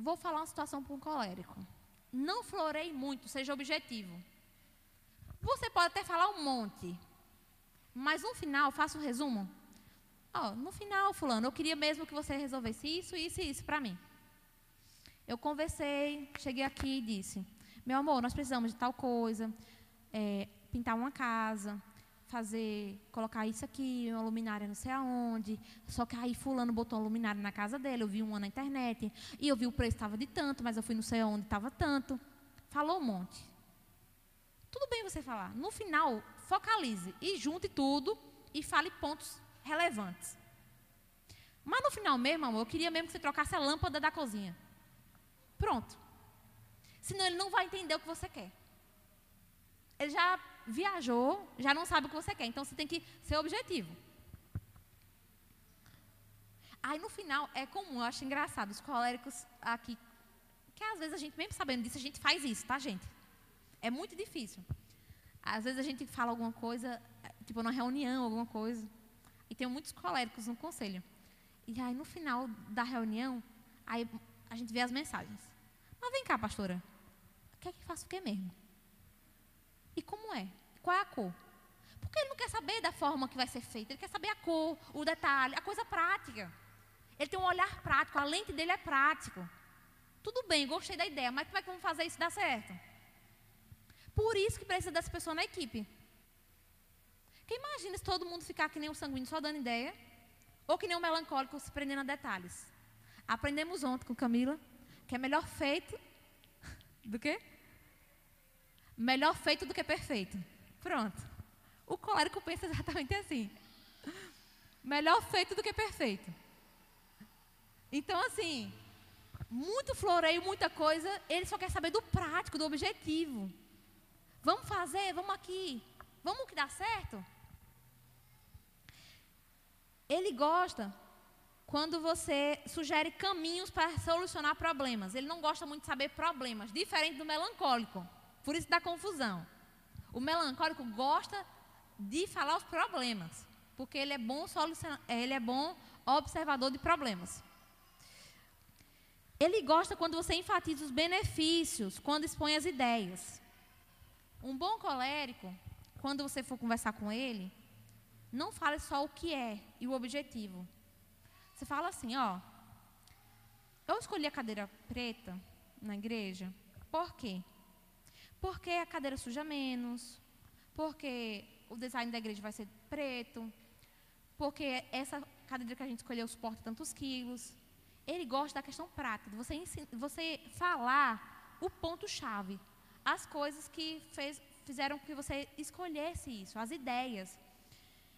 S1: Vou falar uma situação para um colérico. Não florei muito, seja objetivo. Você pode até falar um monte, mas no final, faça um resumo. Oh, no final, fulano, eu queria mesmo que você resolvesse isso, isso e isso para mim. Eu conversei, cheguei aqui e disse: Meu amor, nós precisamos de tal coisa, é, pintar uma casa, fazer, colocar isso aqui, uma luminária não sei aonde. Só que aí fulano botou uma luminária na casa dele, eu vi uma na internet, e eu vi o preço estava de tanto, mas eu fui não sei aonde estava tanto. Falou um monte. Tudo bem você falar. No final, focalize e junte tudo e fale pontos relevantes. Mas no final mesmo, amor, eu queria mesmo que você trocasse a lâmpada da cozinha. Pronto. Senão ele não vai entender o que você quer. Ele já viajou, já não sabe o que você quer. Então você tem que ser objetivo. Aí no final é comum, eu acho engraçado, os coléricos aqui, que às vezes a gente, mesmo sabendo disso, a gente faz isso, tá, gente? É muito difícil. Às vezes a gente fala alguma coisa, tipo numa reunião, alguma coisa, e tem muitos coléricos no conselho. E aí no final da reunião, aí a gente vê as mensagens. Mas vem cá, pastora, quer que faça o que mesmo? E como é? Qual é a cor? Porque ele não quer saber da forma que vai ser feita, ele quer saber a cor, o detalhe, a coisa prática. Ele tem um olhar prático, a lente dele é prático. Tudo bem, gostei da ideia, mas como é que vamos fazer isso dar certo? Por isso que precisa dessa pessoa na equipe. Porque imagina se todo mundo ficar que nem o sanguíneo só dando ideia, ou que nem o melancólico se prendendo a detalhes. Aprendemos ontem com Camila que é melhor feito (laughs) do que Melhor feito do que perfeito. Pronto. O colérico pensa exatamente assim. Melhor feito do que perfeito. Então, assim, muito floreio, muita coisa, ele só quer saber do prático, do objetivo. Vamos fazer, vamos aqui. Vamos que dá certo? Ele gosta quando você sugere caminhos para solucionar problemas. Ele não gosta muito de saber problemas, diferente do melancólico. Por isso dá confusão. O melancólico gosta de falar os problemas, porque ele é bom, ele é bom observador de problemas. Ele gosta quando você enfatiza os benefícios, quando expõe as ideias. Um bom colérico, quando você for conversar com ele, não fale só o que é e o objetivo. Você fala assim, ó, eu escolhi a cadeira preta na igreja, por quê? Porque a cadeira suja menos, porque o design da igreja vai ser preto, porque essa cadeira que a gente escolheu suporta tantos quilos. Ele gosta da questão prática, de você, ensina, você falar o ponto-chave, as coisas que fez, fizeram que você escolhesse isso, as ideias.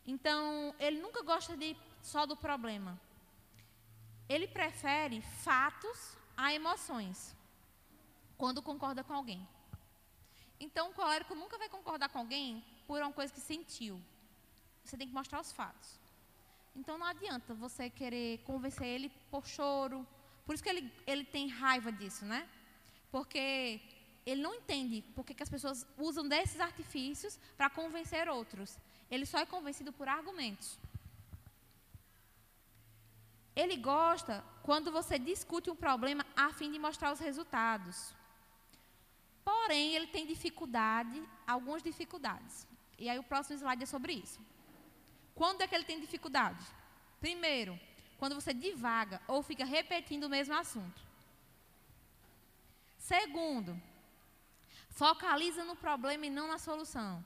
S1: Então, ele nunca gosta de só do problema. Ele prefere fatos a emoções, quando concorda com alguém. Então, o colérico nunca vai concordar com alguém por uma coisa que sentiu. Você tem que mostrar os fatos. Então, não adianta você querer convencer ele por choro. Por isso que ele, ele tem raiva disso, né? Porque ele não entende porque que as pessoas usam desses artifícios para convencer outros. Ele só é convencido por argumentos. Ele gosta quando você discute um problema a fim de mostrar os resultados. Porém, ele tem dificuldade, algumas dificuldades. E aí o próximo slide é sobre isso. Quando é que ele tem dificuldade? Primeiro, quando você divaga ou fica repetindo o mesmo assunto. Segundo, focaliza no problema e não na solução.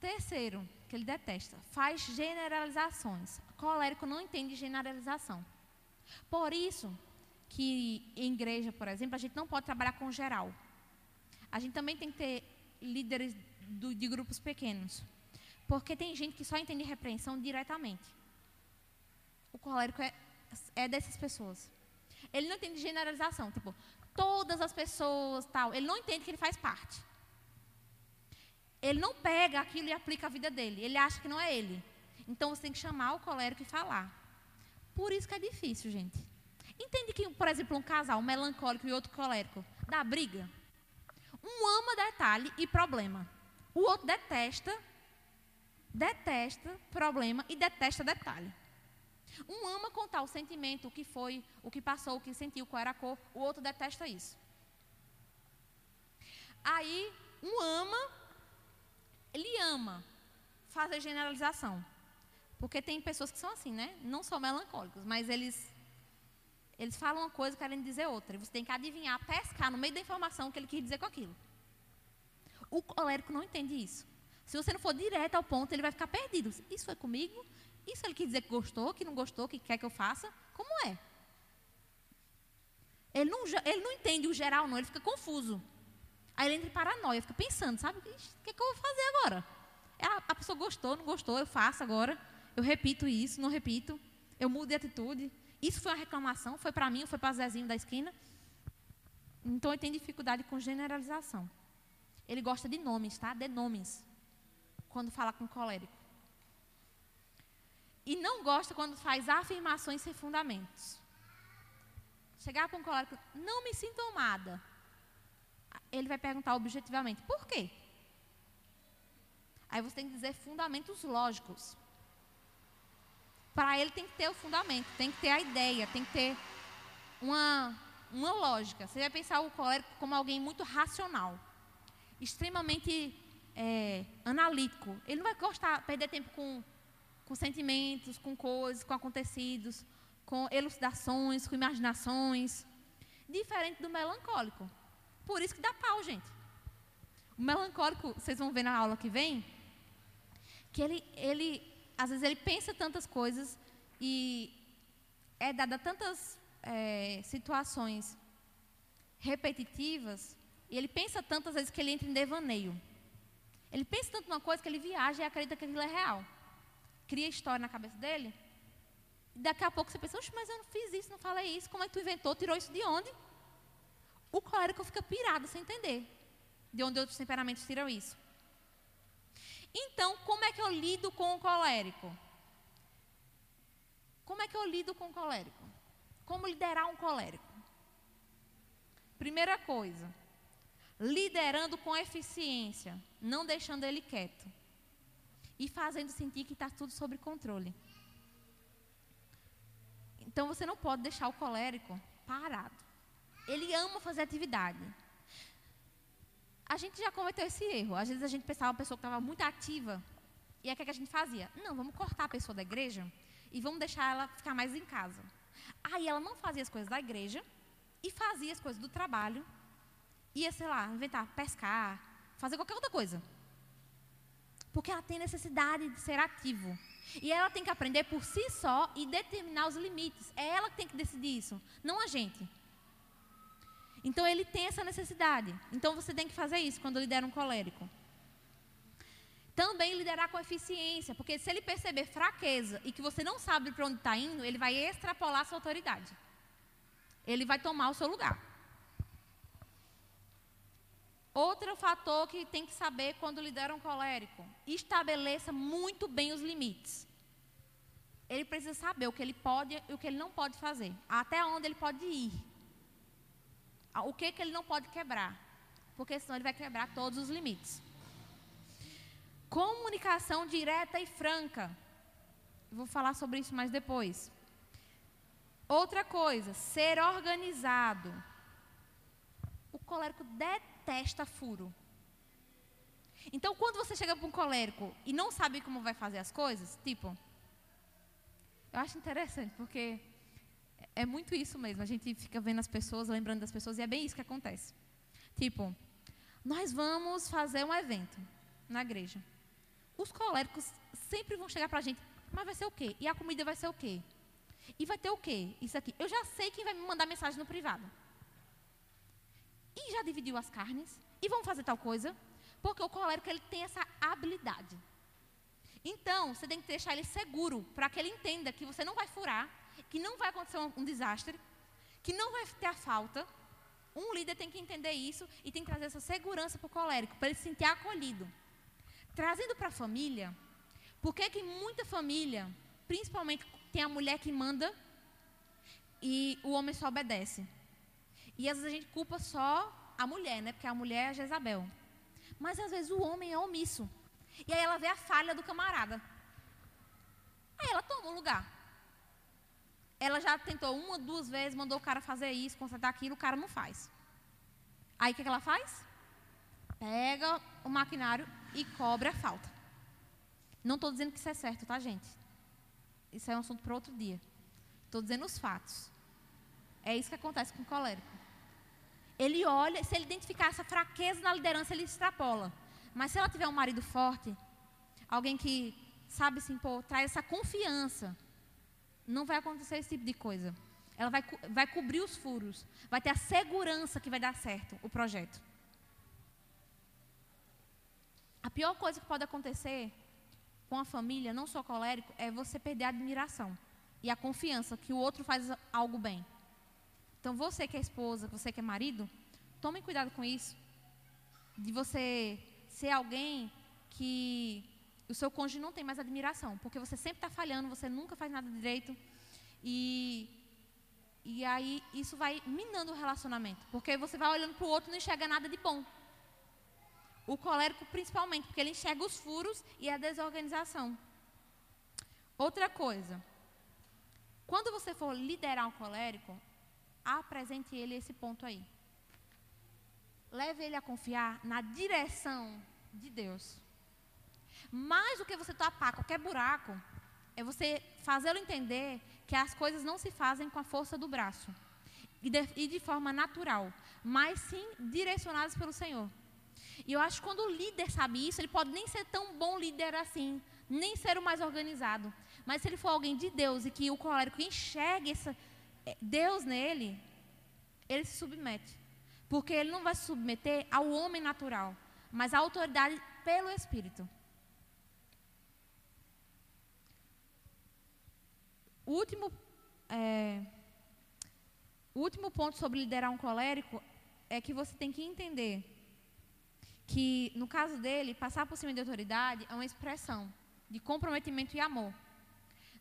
S1: Terceiro, que ele detesta, faz generalizações. Colérico não entende generalização. Por isso que em igreja, por exemplo, a gente não pode trabalhar com geral. A gente também tem que ter líderes do, de grupos pequenos. Porque tem gente que só entende repreensão diretamente. O colérico é, é dessas pessoas. Ele não entende generalização, tipo, todas as pessoas, tal. Ele não entende que ele faz parte. Ele não pega aquilo e aplica a vida dele. Ele acha que não é ele. Então você tem que chamar o colérico e falar. Por isso que é difícil, gente. Entende que, por exemplo, um casal um melancólico e outro colérico dá briga? Um ama detalhe e problema. O outro detesta, detesta problema e detesta detalhe. Um ama contar o sentimento, o que foi, o que passou, o que sentiu, qual era a cor. O outro detesta isso. Aí, um ama, ele ama fazer generalização. Porque tem pessoas que são assim, né? Não são melancólicos, mas eles eles falam uma coisa querendo dizer outra. E você tem que adivinhar, pescar no meio da informação o que ele quis dizer com aquilo. O colérico não entende isso. Se você não for direto ao ponto, ele vai ficar perdido. Isso foi comigo? Isso ele quer dizer que gostou, que não gostou, que quer que eu faça? Como é? Ele não, ele não entende o geral, não, ele fica confuso. Aí ele entra em paranoia, fica pensando, sabe? O que, é que eu vou fazer agora? A, a pessoa gostou, não gostou, eu faço agora. Eu repito isso, não repito. Eu mudo de atitude. Isso foi uma reclamação, foi para mim, foi para Zezinho da esquina. Então ele tem dificuldade com generalização. Ele gosta de nomes, tá? De nomes. Quando fala com colérico. E não gosta quando faz afirmações sem fundamentos. Chegar para um colérico, não me sinto amada. Ele vai perguntar objetivamente, por quê? Aí você tem que dizer fundamentos lógicos. Para ele tem que ter o fundamento, tem que ter a ideia, tem que ter uma, uma lógica. Você vai pensar o colérico como alguém muito racional, extremamente é, analítico. Ele não vai gostar, perder tempo com com sentimentos, com coisas, com acontecidos, com elucidações, com imaginações. Diferente do melancólico. Por isso que dá pau, gente. O melancólico, vocês vão ver na aula que vem, que ele, ele às vezes ele pensa tantas coisas e é dada tantas é, situações repetitivas e ele pensa tantas vezes que ele entra em devaneio. Ele pensa tanto numa coisa que ele viaja e acredita que aquilo é real cria história na cabeça dele. E daqui a pouco você pensa, mas eu não fiz isso, não falei isso, como é que tu inventou, tirou isso de onde? O colérico fica pirado sem entender de onde outros temperamentos tiram isso. Então, como é que eu lido com o colérico? Como é que eu lido com o colérico? Como liderar um colérico? Primeira coisa, liderando com eficiência, não deixando ele quieto e fazendo sentir que está tudo sob controle. Então você não pode deixar o colérico parado. Ele ama fazer atividade. A gente já cometeu esse erro. Às vezes a gente pensava uma pessoa que estava muito ativa. E aí o que, é que a gente fazia? Não, vamos cortar a pessoa da igreja e vamos deixar ela ficar mais em casa. Aí ela não fazia as coisas da igreja e fazia as coisas do trabalho. Ia, sei lá, inventar, pescar, fazer qualquer outra coisa. Porque ela tem necessidade de ser ativo. E ela tem que aprender por si só e determinar os limites. É ela que tem que decidir isso, não a gente. Então ele tem essa necessidade. Então você tem que fazer isso quando lidera um colérico. Também liderar com eficiência, porque se ele perceber fraqueza e que você não sabe para onde está indo, ele vai extrapolar a sua autoridade. Ele vai tomar o seu lugar. Outro fator que tem que saber quando lidera um colérico: estabeleça muito bem os limites. Ele precisa saber o que ele pode e o que ele não pode fazer, até onde ele pode ir. O que, que ele não pode quebrar? Porque senão ele vai quebrar todos os limites. Comunicação direta e franca. vou falar sobre isso mais depois. Outra coisa, ser organizado. O colérico detesta furo. Então, quando você chega para um colérico e não sabe como vai fazer as coisas, tipo, eu acho interessante, porque é muito isso mesmo. A gente fica vendo as pessoas, lembrando das pessoas, e é bem isso que acontece. Tipo, nós vamos fazer um evento na igreja. Os coléricos sempre vão chegar para a gente, mas vai ser o quê? E a comida vai ser o quê? E vai ter o quê? Isso aqui. Eu já sei quem vai me mandar mensagem no privado. E já dividiu as carnes? E vamos fazer tal coisa? Porque o colérico ele tem essa habilidade. Então, você tem que deixar ele seguro para que ele entenda que você não vai furar, que não vai acontecer um, um desastre, que não vai ter a falta. Um líder tem que entender isso e tem que trazer essa segurança para o colérico, para ele se sentir acolhido. Trazendo para a família, por que que muita família, principalmente tem a mulher que manda e o homem só obedece? E às vezes a gente culpa só a mulher, né? Porque a mulher é Jezabel. Mas às vezes o homem é omisso. E aí ela vê a falha do camarada. Aí ela toma o lugar. Ela já tentou uma, duas vezes, mandou o cara fazer isso, consertar aquilo, o cara não faz. Aí o que, que ela faz? Pega o maquinário e cobre a falta. Não estou dizendo que isso é certo, tá, gente? Isso é um assunto para outro dia. Estou dizendo os fatos. É isso que acontece com o colérico. Ele olha, se ele identificar essa fraqueza na liderança, ele extrapola. Mas se ela tiver um marido forte, alguém que sabe se impor, traz essa confiança, não vai acontecer esse tipo de coisa. Ela vai, vai cobrir os furos, vai ter a segurança que vai dar certo o projeto. A pior coisa que pode acontecer com a família, não só colérico, é você perder a admiração e a confiança que o outro faz algo bem. Então, você que é esposa, você que é marido, tome cuidado com isso. De você ser alguém que o seu cônjuge não tem mais admiração, porque você sempre está falhando, você nunca faz nada direito. E, e aí isso vai minando o relacionamento, porque você vai olhando para o outro e não enxerga nada de bom. O colérico, principalmente, porque ele enxerga os furos e a desorganização. Outra coisa, quando você for liderar um colérico, apresente ele esse ponto aí. Leve ele a confiar na direção de Deus. Mais do que você tapar qualquer buraco, é você fazê-lo entender que as coisas não se fazem com a força do braço e de, e de forma natural, mas sim direcionadas pelo Senhor. E eu acho que quando o líder sabe isso, ele pode nem ser tão bom líder assim, nem ser o mais organizado. Mas se ele for alguém de Deus e que o colérico enxergue essa, é, Deus nele, ele se submete. Porque ele não vai se submeter ao homem natural, mas à autoridade pelo Espírito. Último, é, o último ponto sobre liderar um colérico é que você tem que entender que, no caso dele, passar por cima de autoridade é uma expressão de comprometimento e amor.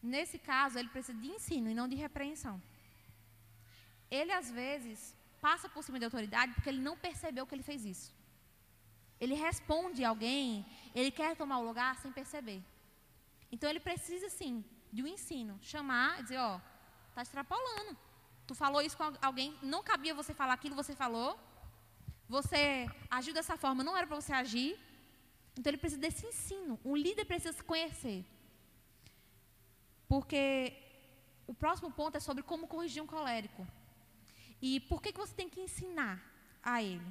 S1: Nesse caso, ele precisa de ensino e não de repreensão ele às vezes passa por cima da autoridade porque ele não percebeu que ele fez isso. Ele responde a alguém, ele quer tomar o lugar sem perceber. Então ele precisa sim de um ensino, chamar, dizer, ó, tá extrapolando. Tu falou isso com alguém, não cabia você falar aquilo você falou. Você agiu dessa forma, não era para você agir. Então ele precisa desse ensino. Um líder precisa se conhecer. Porque o próximo ponto é sobre como corrigir um colérico. E por que, que você tem que ensinar a ele?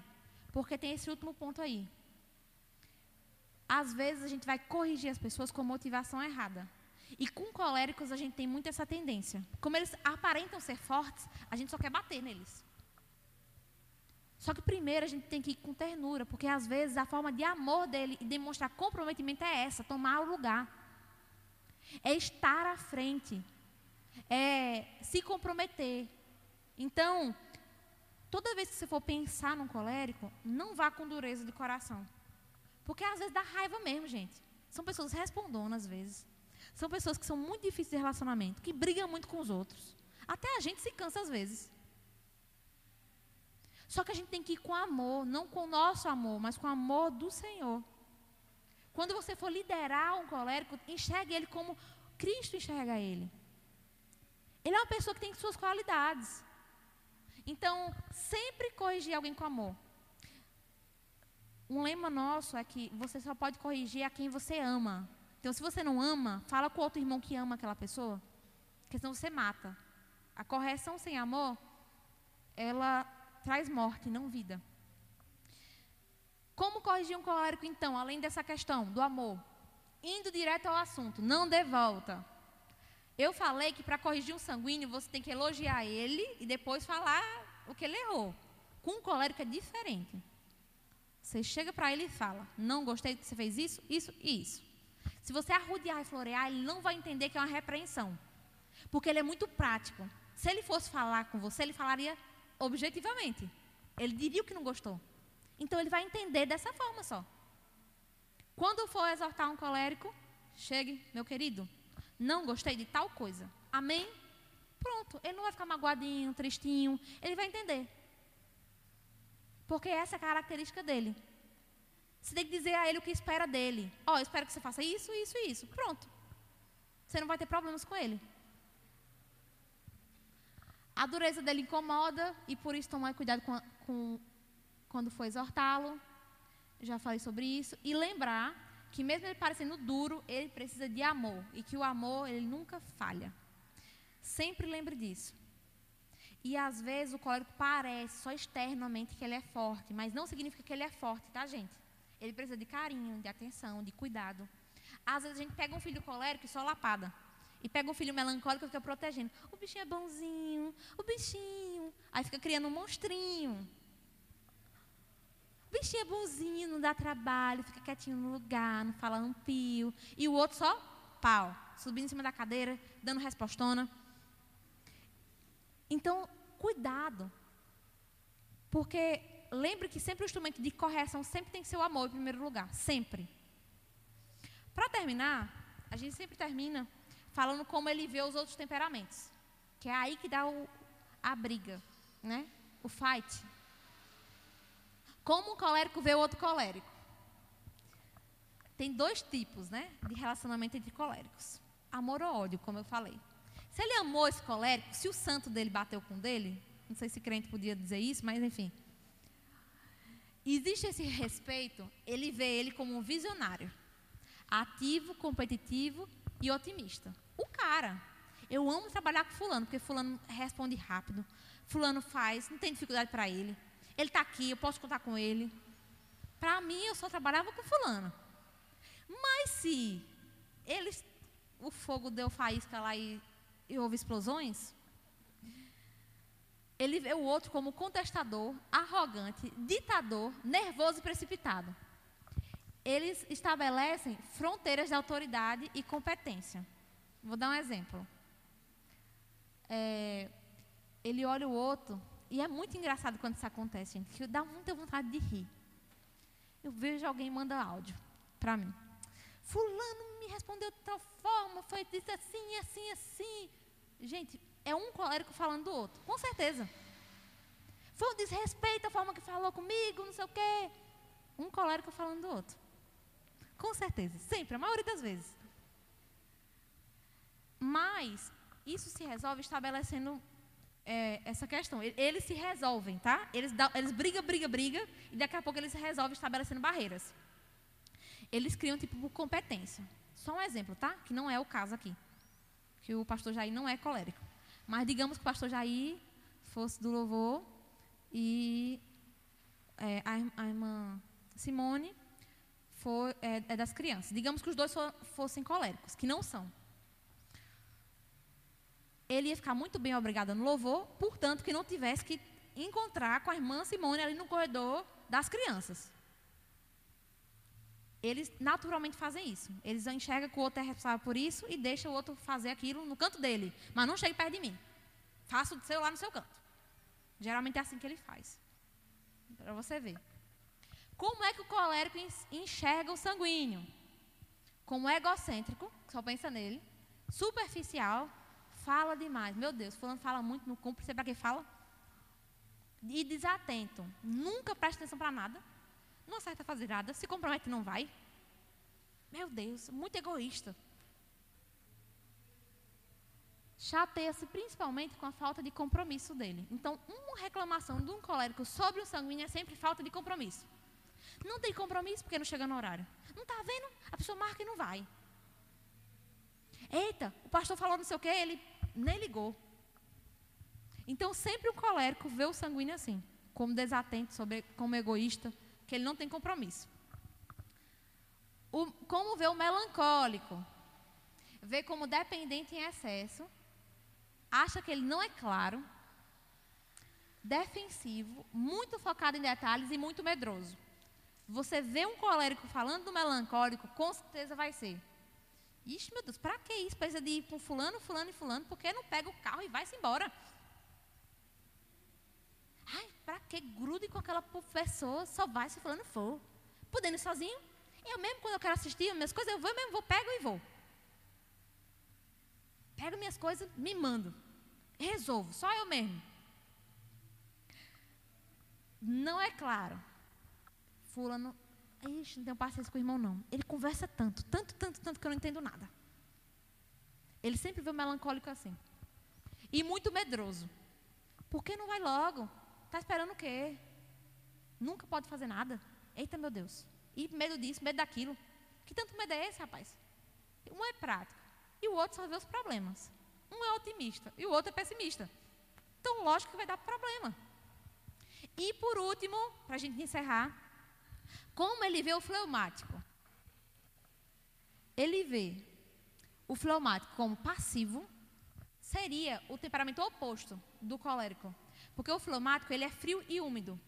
S1: Porque tem esse último ponto aí. Às vezes a gente vai corrigir as pessoas com motivação errada. E com coléricos a gente tem muito essa tendência. Como eles aparentam ser fortes, a gente só quer bater neles. Só que primeiro a gente tem que ir com ternura, porque às vezes a forma de amor dele e demonstrar comprometimento é essa, tomar o lugar. É estar à frente. É se comprometer. Então, toda vez que você for pensar num colérico, não vá com dureza de coração. Porque às vezes dá raiva mesmo, gente. São pessoas respondonas às vezes. São pessoas que são muito difíceis de relacionamento, que brigam muito com os outros. Até a gente se cansa às vezes. Só que a gente tem que ir com amor, não com o nosso amor, mas com o amor do Senhor. Quando você for liderar um colérico, enxergue ele como Cristo enxerga ele. Ele é uma pessoa que tem suas qualidades. Então, sempre corrigir alguém com amor. Um lema nosso é que você só pode corrigir a quem você ama. Então, se você não ama, fala com outro irmão que ama aquela pessoa, porque senão você mata. A correção sem amor, ela traz morte, não vida. Como corrigir um colérico, então, além dessa questão do amor? Indo direto ao assunto, não dê volta. Eu falei que para corrigir um sanguíneo, você tem que elogiar ele e depois falar o que ele errou. Com um colérico é diferente. Você chega para ele e fala: Não gostei que você fez isso, isso e isso. Se você arrudear e florear, ele não vai entender que é uma repreensão. Porque ele é muito prático. Se ele fosse falar com você, ele falaria objetivamente. Ele diria o que não gostou. Então ele vai entender dessa forma só. Quando for exortar um colérico, chegue, meu querido, não gostei de tal coisa. Amém? Pronto, ele não vai ficar magoadinho, tristinho, ele vai entender. Porque essa é a característica dele. Você tem que dizer a ele o que espera dele. Ó, oh, eu espero que você faça isso, isso e isso. Pronto. Você não vai ter problemas com ele. A dureza dele incomoda e por isso tomar cuidado com, com quando for exortá-lo. Já falei sobre isso. E lembrar que mesmo ele parecendo duro, ele precisa de amor. E que o amor, ele nunca falha. Sempre lembre disso. E às vezes o colérico parece só externamente que ele é forte, mas não significa que ele é forte, tá, gente? Ele precisa de carinho, de atenção, de cuidado. Às vezes a gente pega um filho colérico e só lapada. E pega um filho melancólico e fica protegendo. O bichinho é bonzinho, o bichinho. Aí fica criando um monstrinho. O bichinho é bonzinho, não dá trabalho, fica quietinho no lugar, não fala um pio. E o outro só pau, subindo em cima da cadeira, dando respostona. Então, cuidado. Porque lembre que sempre o instrumento de correção sempre tem que ser o amor em primeiro lugar. Sempre. Para terminar, a gente sempre termina falando como ele vê os outros temperamentos. Que é aí que dá o, a briga, né? O fight. Como um colérico vê o outro colérico. Tem dois tipos, né, de relacionamento entre coléricos. Amor ou ódio, como eu falei. Se ele amou esse colérico, se o santo dele bateu com dele, não sei se crente podia dizer isso, mas enfim. Existe esse respeito, ele vê ele como um visionário, ativo, competitivo e otimista. O cara. Eu amo trabalhar com fulano, porque fulano responde rápido. Fulano faz, não tem dificuldade para ele. Ele está aqui, eu posso contar com ele. Para mim, eu só trabalhava com fulano. Mas se eles, o fogo deu faísca lá e, e houve explosões, ele vê o outro como contestador, arrogante, ditador, nervoso e precipitado. Eles estabelecem fronteiras de autoridade e competência. Vou dar um exemplo. É, ele olha o outro, e é muito engraçado quando isso acontece, gente, que dá muita vontade de rir. Eu vejo alguém manda áudio para mim. Fulano me respondeu de tal forma, foi dito assim, assim, assim. Gente, é um colérico falando do outro, com certeza. Foi um desrespeito a forma que falou comigo, não sei o quê. Um colérico falando do outro. Com certeza, sempre, a maioria das vezes. Mas isso se resolve estabelecendo é, essa questão. Eles se resolvem, tá? Eles, dão, eles brigam, brigam, brigam, e daqui a pouco eles se resolvem estabelecendo barreiras. Eles criam tipo competência. Só um exemplo, tá? Que não é o caso aqui. Que o pastor Jair não é colérico. Mas digamos que o pastor Jair fosse do louvor e é, a, a, irmã Simone for, é, é das crianças. Digamos que os dois fossem coléricos, que não são ele ia ficar muito bem obrigado no louvor, portanto, que não tivesse que encontrar com a irmã Simone ali no corredor das crianças. Eles naturalmente fazem isso. Eles enxergam que o outro é responsável por isso e deixam o outro fazer aquilo no canto dele. Mas não chegue perto de mim. Faça o seu lá no seu canto. Geralmente é assim que ele faz. Para você ver. Como é que o colérico enxerga o sanguíneo? Como egocêntrico, só pensa nele, superficial, fala demais. Meu Deus, fulano fala muito, não cumpre. Você para que fala? e desatento, nunca presta atenção para nada, não acerta fazer nada, se compromete não vai. Meu Deus, muito egoísta. Chateia-se principalmente com a falta de compromisso dele. Então, uma reclamação de um colérico sobre o sanguíneo é sempre falta de compromisso. Não tem compromisso porque não chega no horário. Não está vendo? A pessoa marca e não vai. Eita, o pastor falou não sei o quê, ele nem ligou. Então, sempre o colérico vê o sanguíneo assim, como desatento, como egoísta, que ele não tem compromisso. O, como vê o melancólico? Vê como dependente em excesso, acha que ele não é claro, defensivo, muito focado em detalhes e muito medroso. Você vê um colérico falando do melancólico, com certeza vai ser. Ixi, meu Deus, para que isso? Precisa de ir para fulano, fulano e fulano, porque não pega o carro e vai-se embora. Ai, para que grude com aquela pessoa, só vai se fulano for. Podendo ir sozinho? Eu mesmo, quando eu quero assistir minhas coisas, eu vou eu mesmo, vou, pego e vou. Pego minhas coisas, me mando. Resolvo, só eu mesmo. Não é claro. Fulano, ixi, não tenho paciência com o irmão, não. Ele conversa tanto, tanto, tanto, tanto que eu não entendo nada. Ele sempre vê o melancólico assim. E muito medroso. Por que não vai logo? Está esperando o quê? Nunca pode fazer nada. Eita, meu Deus. E medo disso, medo daquilo. Que tanto medo é esse, rapaz? Um é prático e o outro só vê os problemas. Um é otimista e o outro é pessimista. Então, lógico que vai dar problema. E por último, para a gente encerrar, como ele vê o fleumático? Ele vê o fleumático como passivo, seria o temperamento oposto do colérico. Porque o fleumático ele é frio e úmido.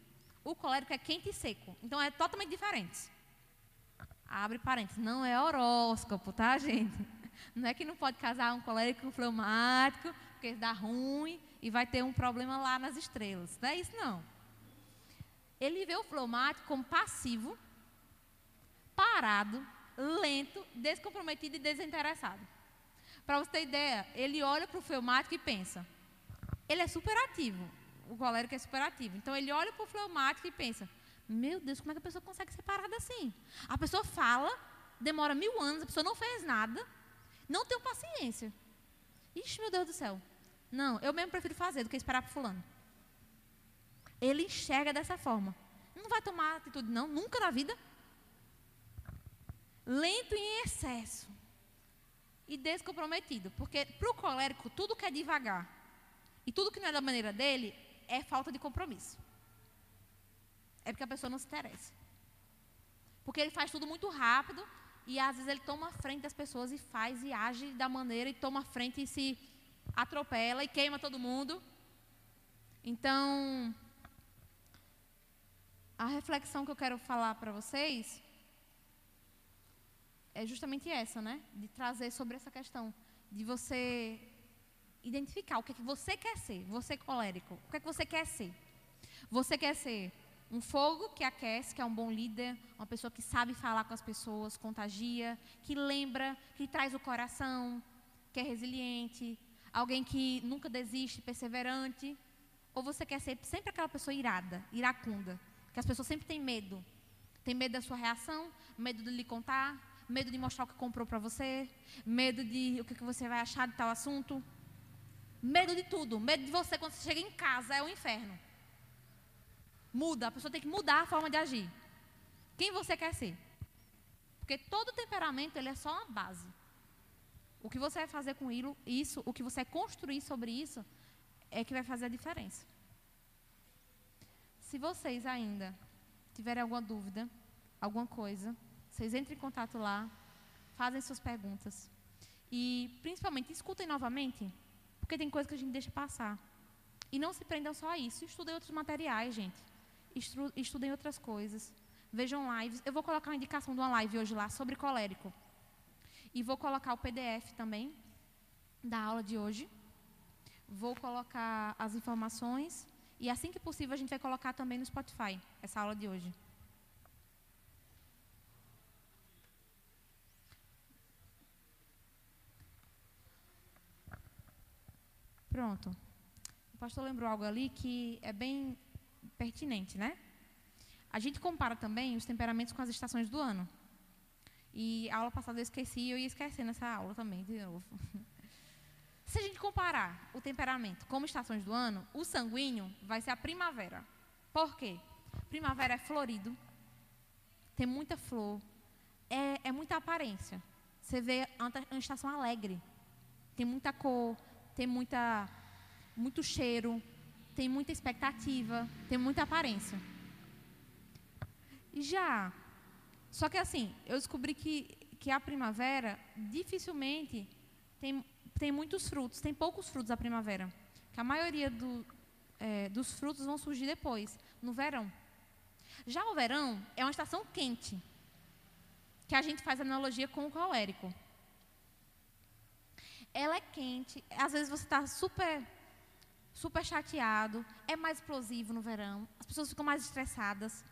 S1: O colérico é quente e seco. Então é totalmente diferente. Abre parênteses, não é horóscopo, tá, gente? Não é que não pode casar um colérico com um fleumático, porque dá ruim e vai ter um problema lá nas estrelas. Não é isso, não. Ele vê o fleumático como passivo, parado, lento, descomprometido e desinteressado. Para você ter ideia, ele olha para o fleumático e pensa: ele é superativo o colérico é superativo. Então ele olha para o fleumático e pensa: Meu Deus, como é que a pessoa consegue ser parada assim? A pessoa fala, demora mil anos, a pessoa não fez nada, não tem paciência. Ixi, meu Deus do céu. Não, eu mesmo prefiro fazer do que esperar para fulano. Ele enxerga dessa forma. Não vai tomar atitude, não, nunca na vida. Lento em excesso. E descomprometido. Porque para o colérico, tudo que é devagar e tudo que não é da maneira dele é falta de compromisso. É porque a pessoa não se interessa. Porque ele faz tudo muito rápido e às vezes ele toma a frente das pessoas e faz e age da maneira e toma a frente e se atropela e queima todo mundo. Então, a reflexão que eu quero falar para vocês é justamente essa, né? De trazer sobre essa questão de você identificar o que é que você quer ser, você colérico, o que é que você quer ser. Você quer ser um fogo que aquece, que é um bom líder, uma pessoa que sabe falar com as pessoas, contagia, que lembra, que traz o coração, que é resiliente, alguém que nunca desiste, perseverante. Ou você quer ser sempre aquela pessoa irada, iracunda, que as pessoas sempre têm medo. Tem medo da sua reação, medo de lhe contar, medo de mostrar o que comprou para você, medo de o que você vai achar de tal assunto. Medo de tudo. Medo de você quando você chega em casa é o inferno. Muda. A pessoa tem que mudar a forma de agir. Quem você quer ser? Porque todo temperamento ele é só uma base. O que você vai fazer com isso, o que você vai construir sobre isso, é que vai fazer a diferença. Se vocês ainda tiverem alguma dúvida, alguma coisa, vocês entrem em contato lá, fazem suas perguntas. E, principalmente, escutem novamente porque tem coisa que a gente deixa passar. E não se prendam só a isso. Estudem outros materiais, gente. Estudem outras coisas. Vejam lives. Eu vou colocar uma indicação de uma live hoje lá sobre colérico. E vou colocar o PDF também da aula de hoje. Vou colocar as informações. E assim que possível, a gente vai colocar também no Spotify essa aula de hoje. Pronto. O pastor lembrou algo ali que é bem pertinente, né? A gente compara também os temperamentos com as estações do ano. E a aula passada eu esqueci e eu ia esquecer nessa aula também, de novo. (laughs) Se a gente comparar o temperamento como estações do ano, o sanguíneo vai ser a primavera. Por quê? Primavera é florido, tem muita flor, é, é muita aparência. Você vê uma estação alegre, tem muita cor, tem muita, muito cheiro, tem muita expectativa, tem muita aparência. Já, só que assim, eu descobri que, que a primavera dificilmente tem, tem muitos frutos, tem poucos frutos a primavera. Que a maioria do, é, dos frutos vão surgir depois, no verão. Já o verão é uma estação quente, que a gente faz analogia com o colérico. Ela é quente, às vezes você está super, super chateado, é mais explosivo no verão, as pessoas ficam mais estressadas.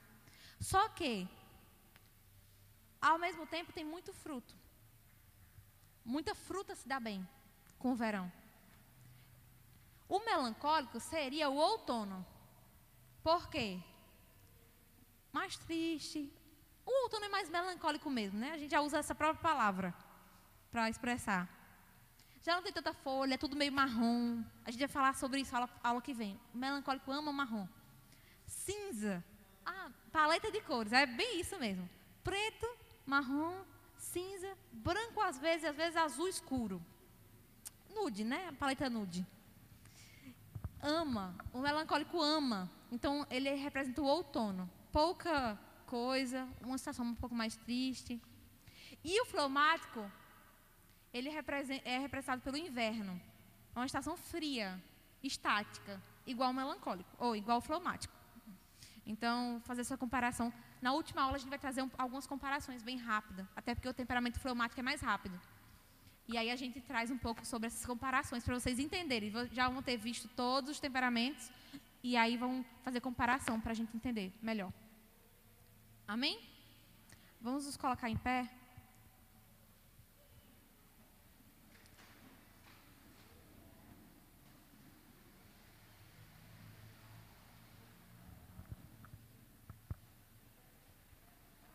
S1: Só que, ao mesmo tempo, tem muito fruto. Muita fruta se dá bem com o verão. O melancólico seria o outono. Por quê? Mais triste. O outono é mais melancólico mesmo, né? A gente já usa essa própria palavra para expressar. Já não tem tanta folha, é tudo meio marrom. A gente vai falar sobre isso na aula, que vem. O melancólico ama marrom. Cinza. Ah, paleta de cores. É bem isso mesmo. Preto, marrom, cinza, branco às vezes, às vezes azul escuro. Nude, né? A paleta nude. Ama. O melancólico ama. Então, ele representa o outono. Pouca coisa, uma situação um pouco mais triste. E o fleumático, ele é representado pelo inverno. É uma estação fria, estática, igual o melancólico, ou igual o fleumático. Então, fazer essa comparação. Na última aula, a gente vai trazer um, algumas comparações bem rápidas, até porque o temperamento fleumático é mais rápido. E aí a gente traz um pouco sobre essas comparações para vocês entenderem. Já vão ter visto todos os temperamentos e aí vão fazer comparação para a gente entender melhor. Amém? Vamos nos colocar em pé.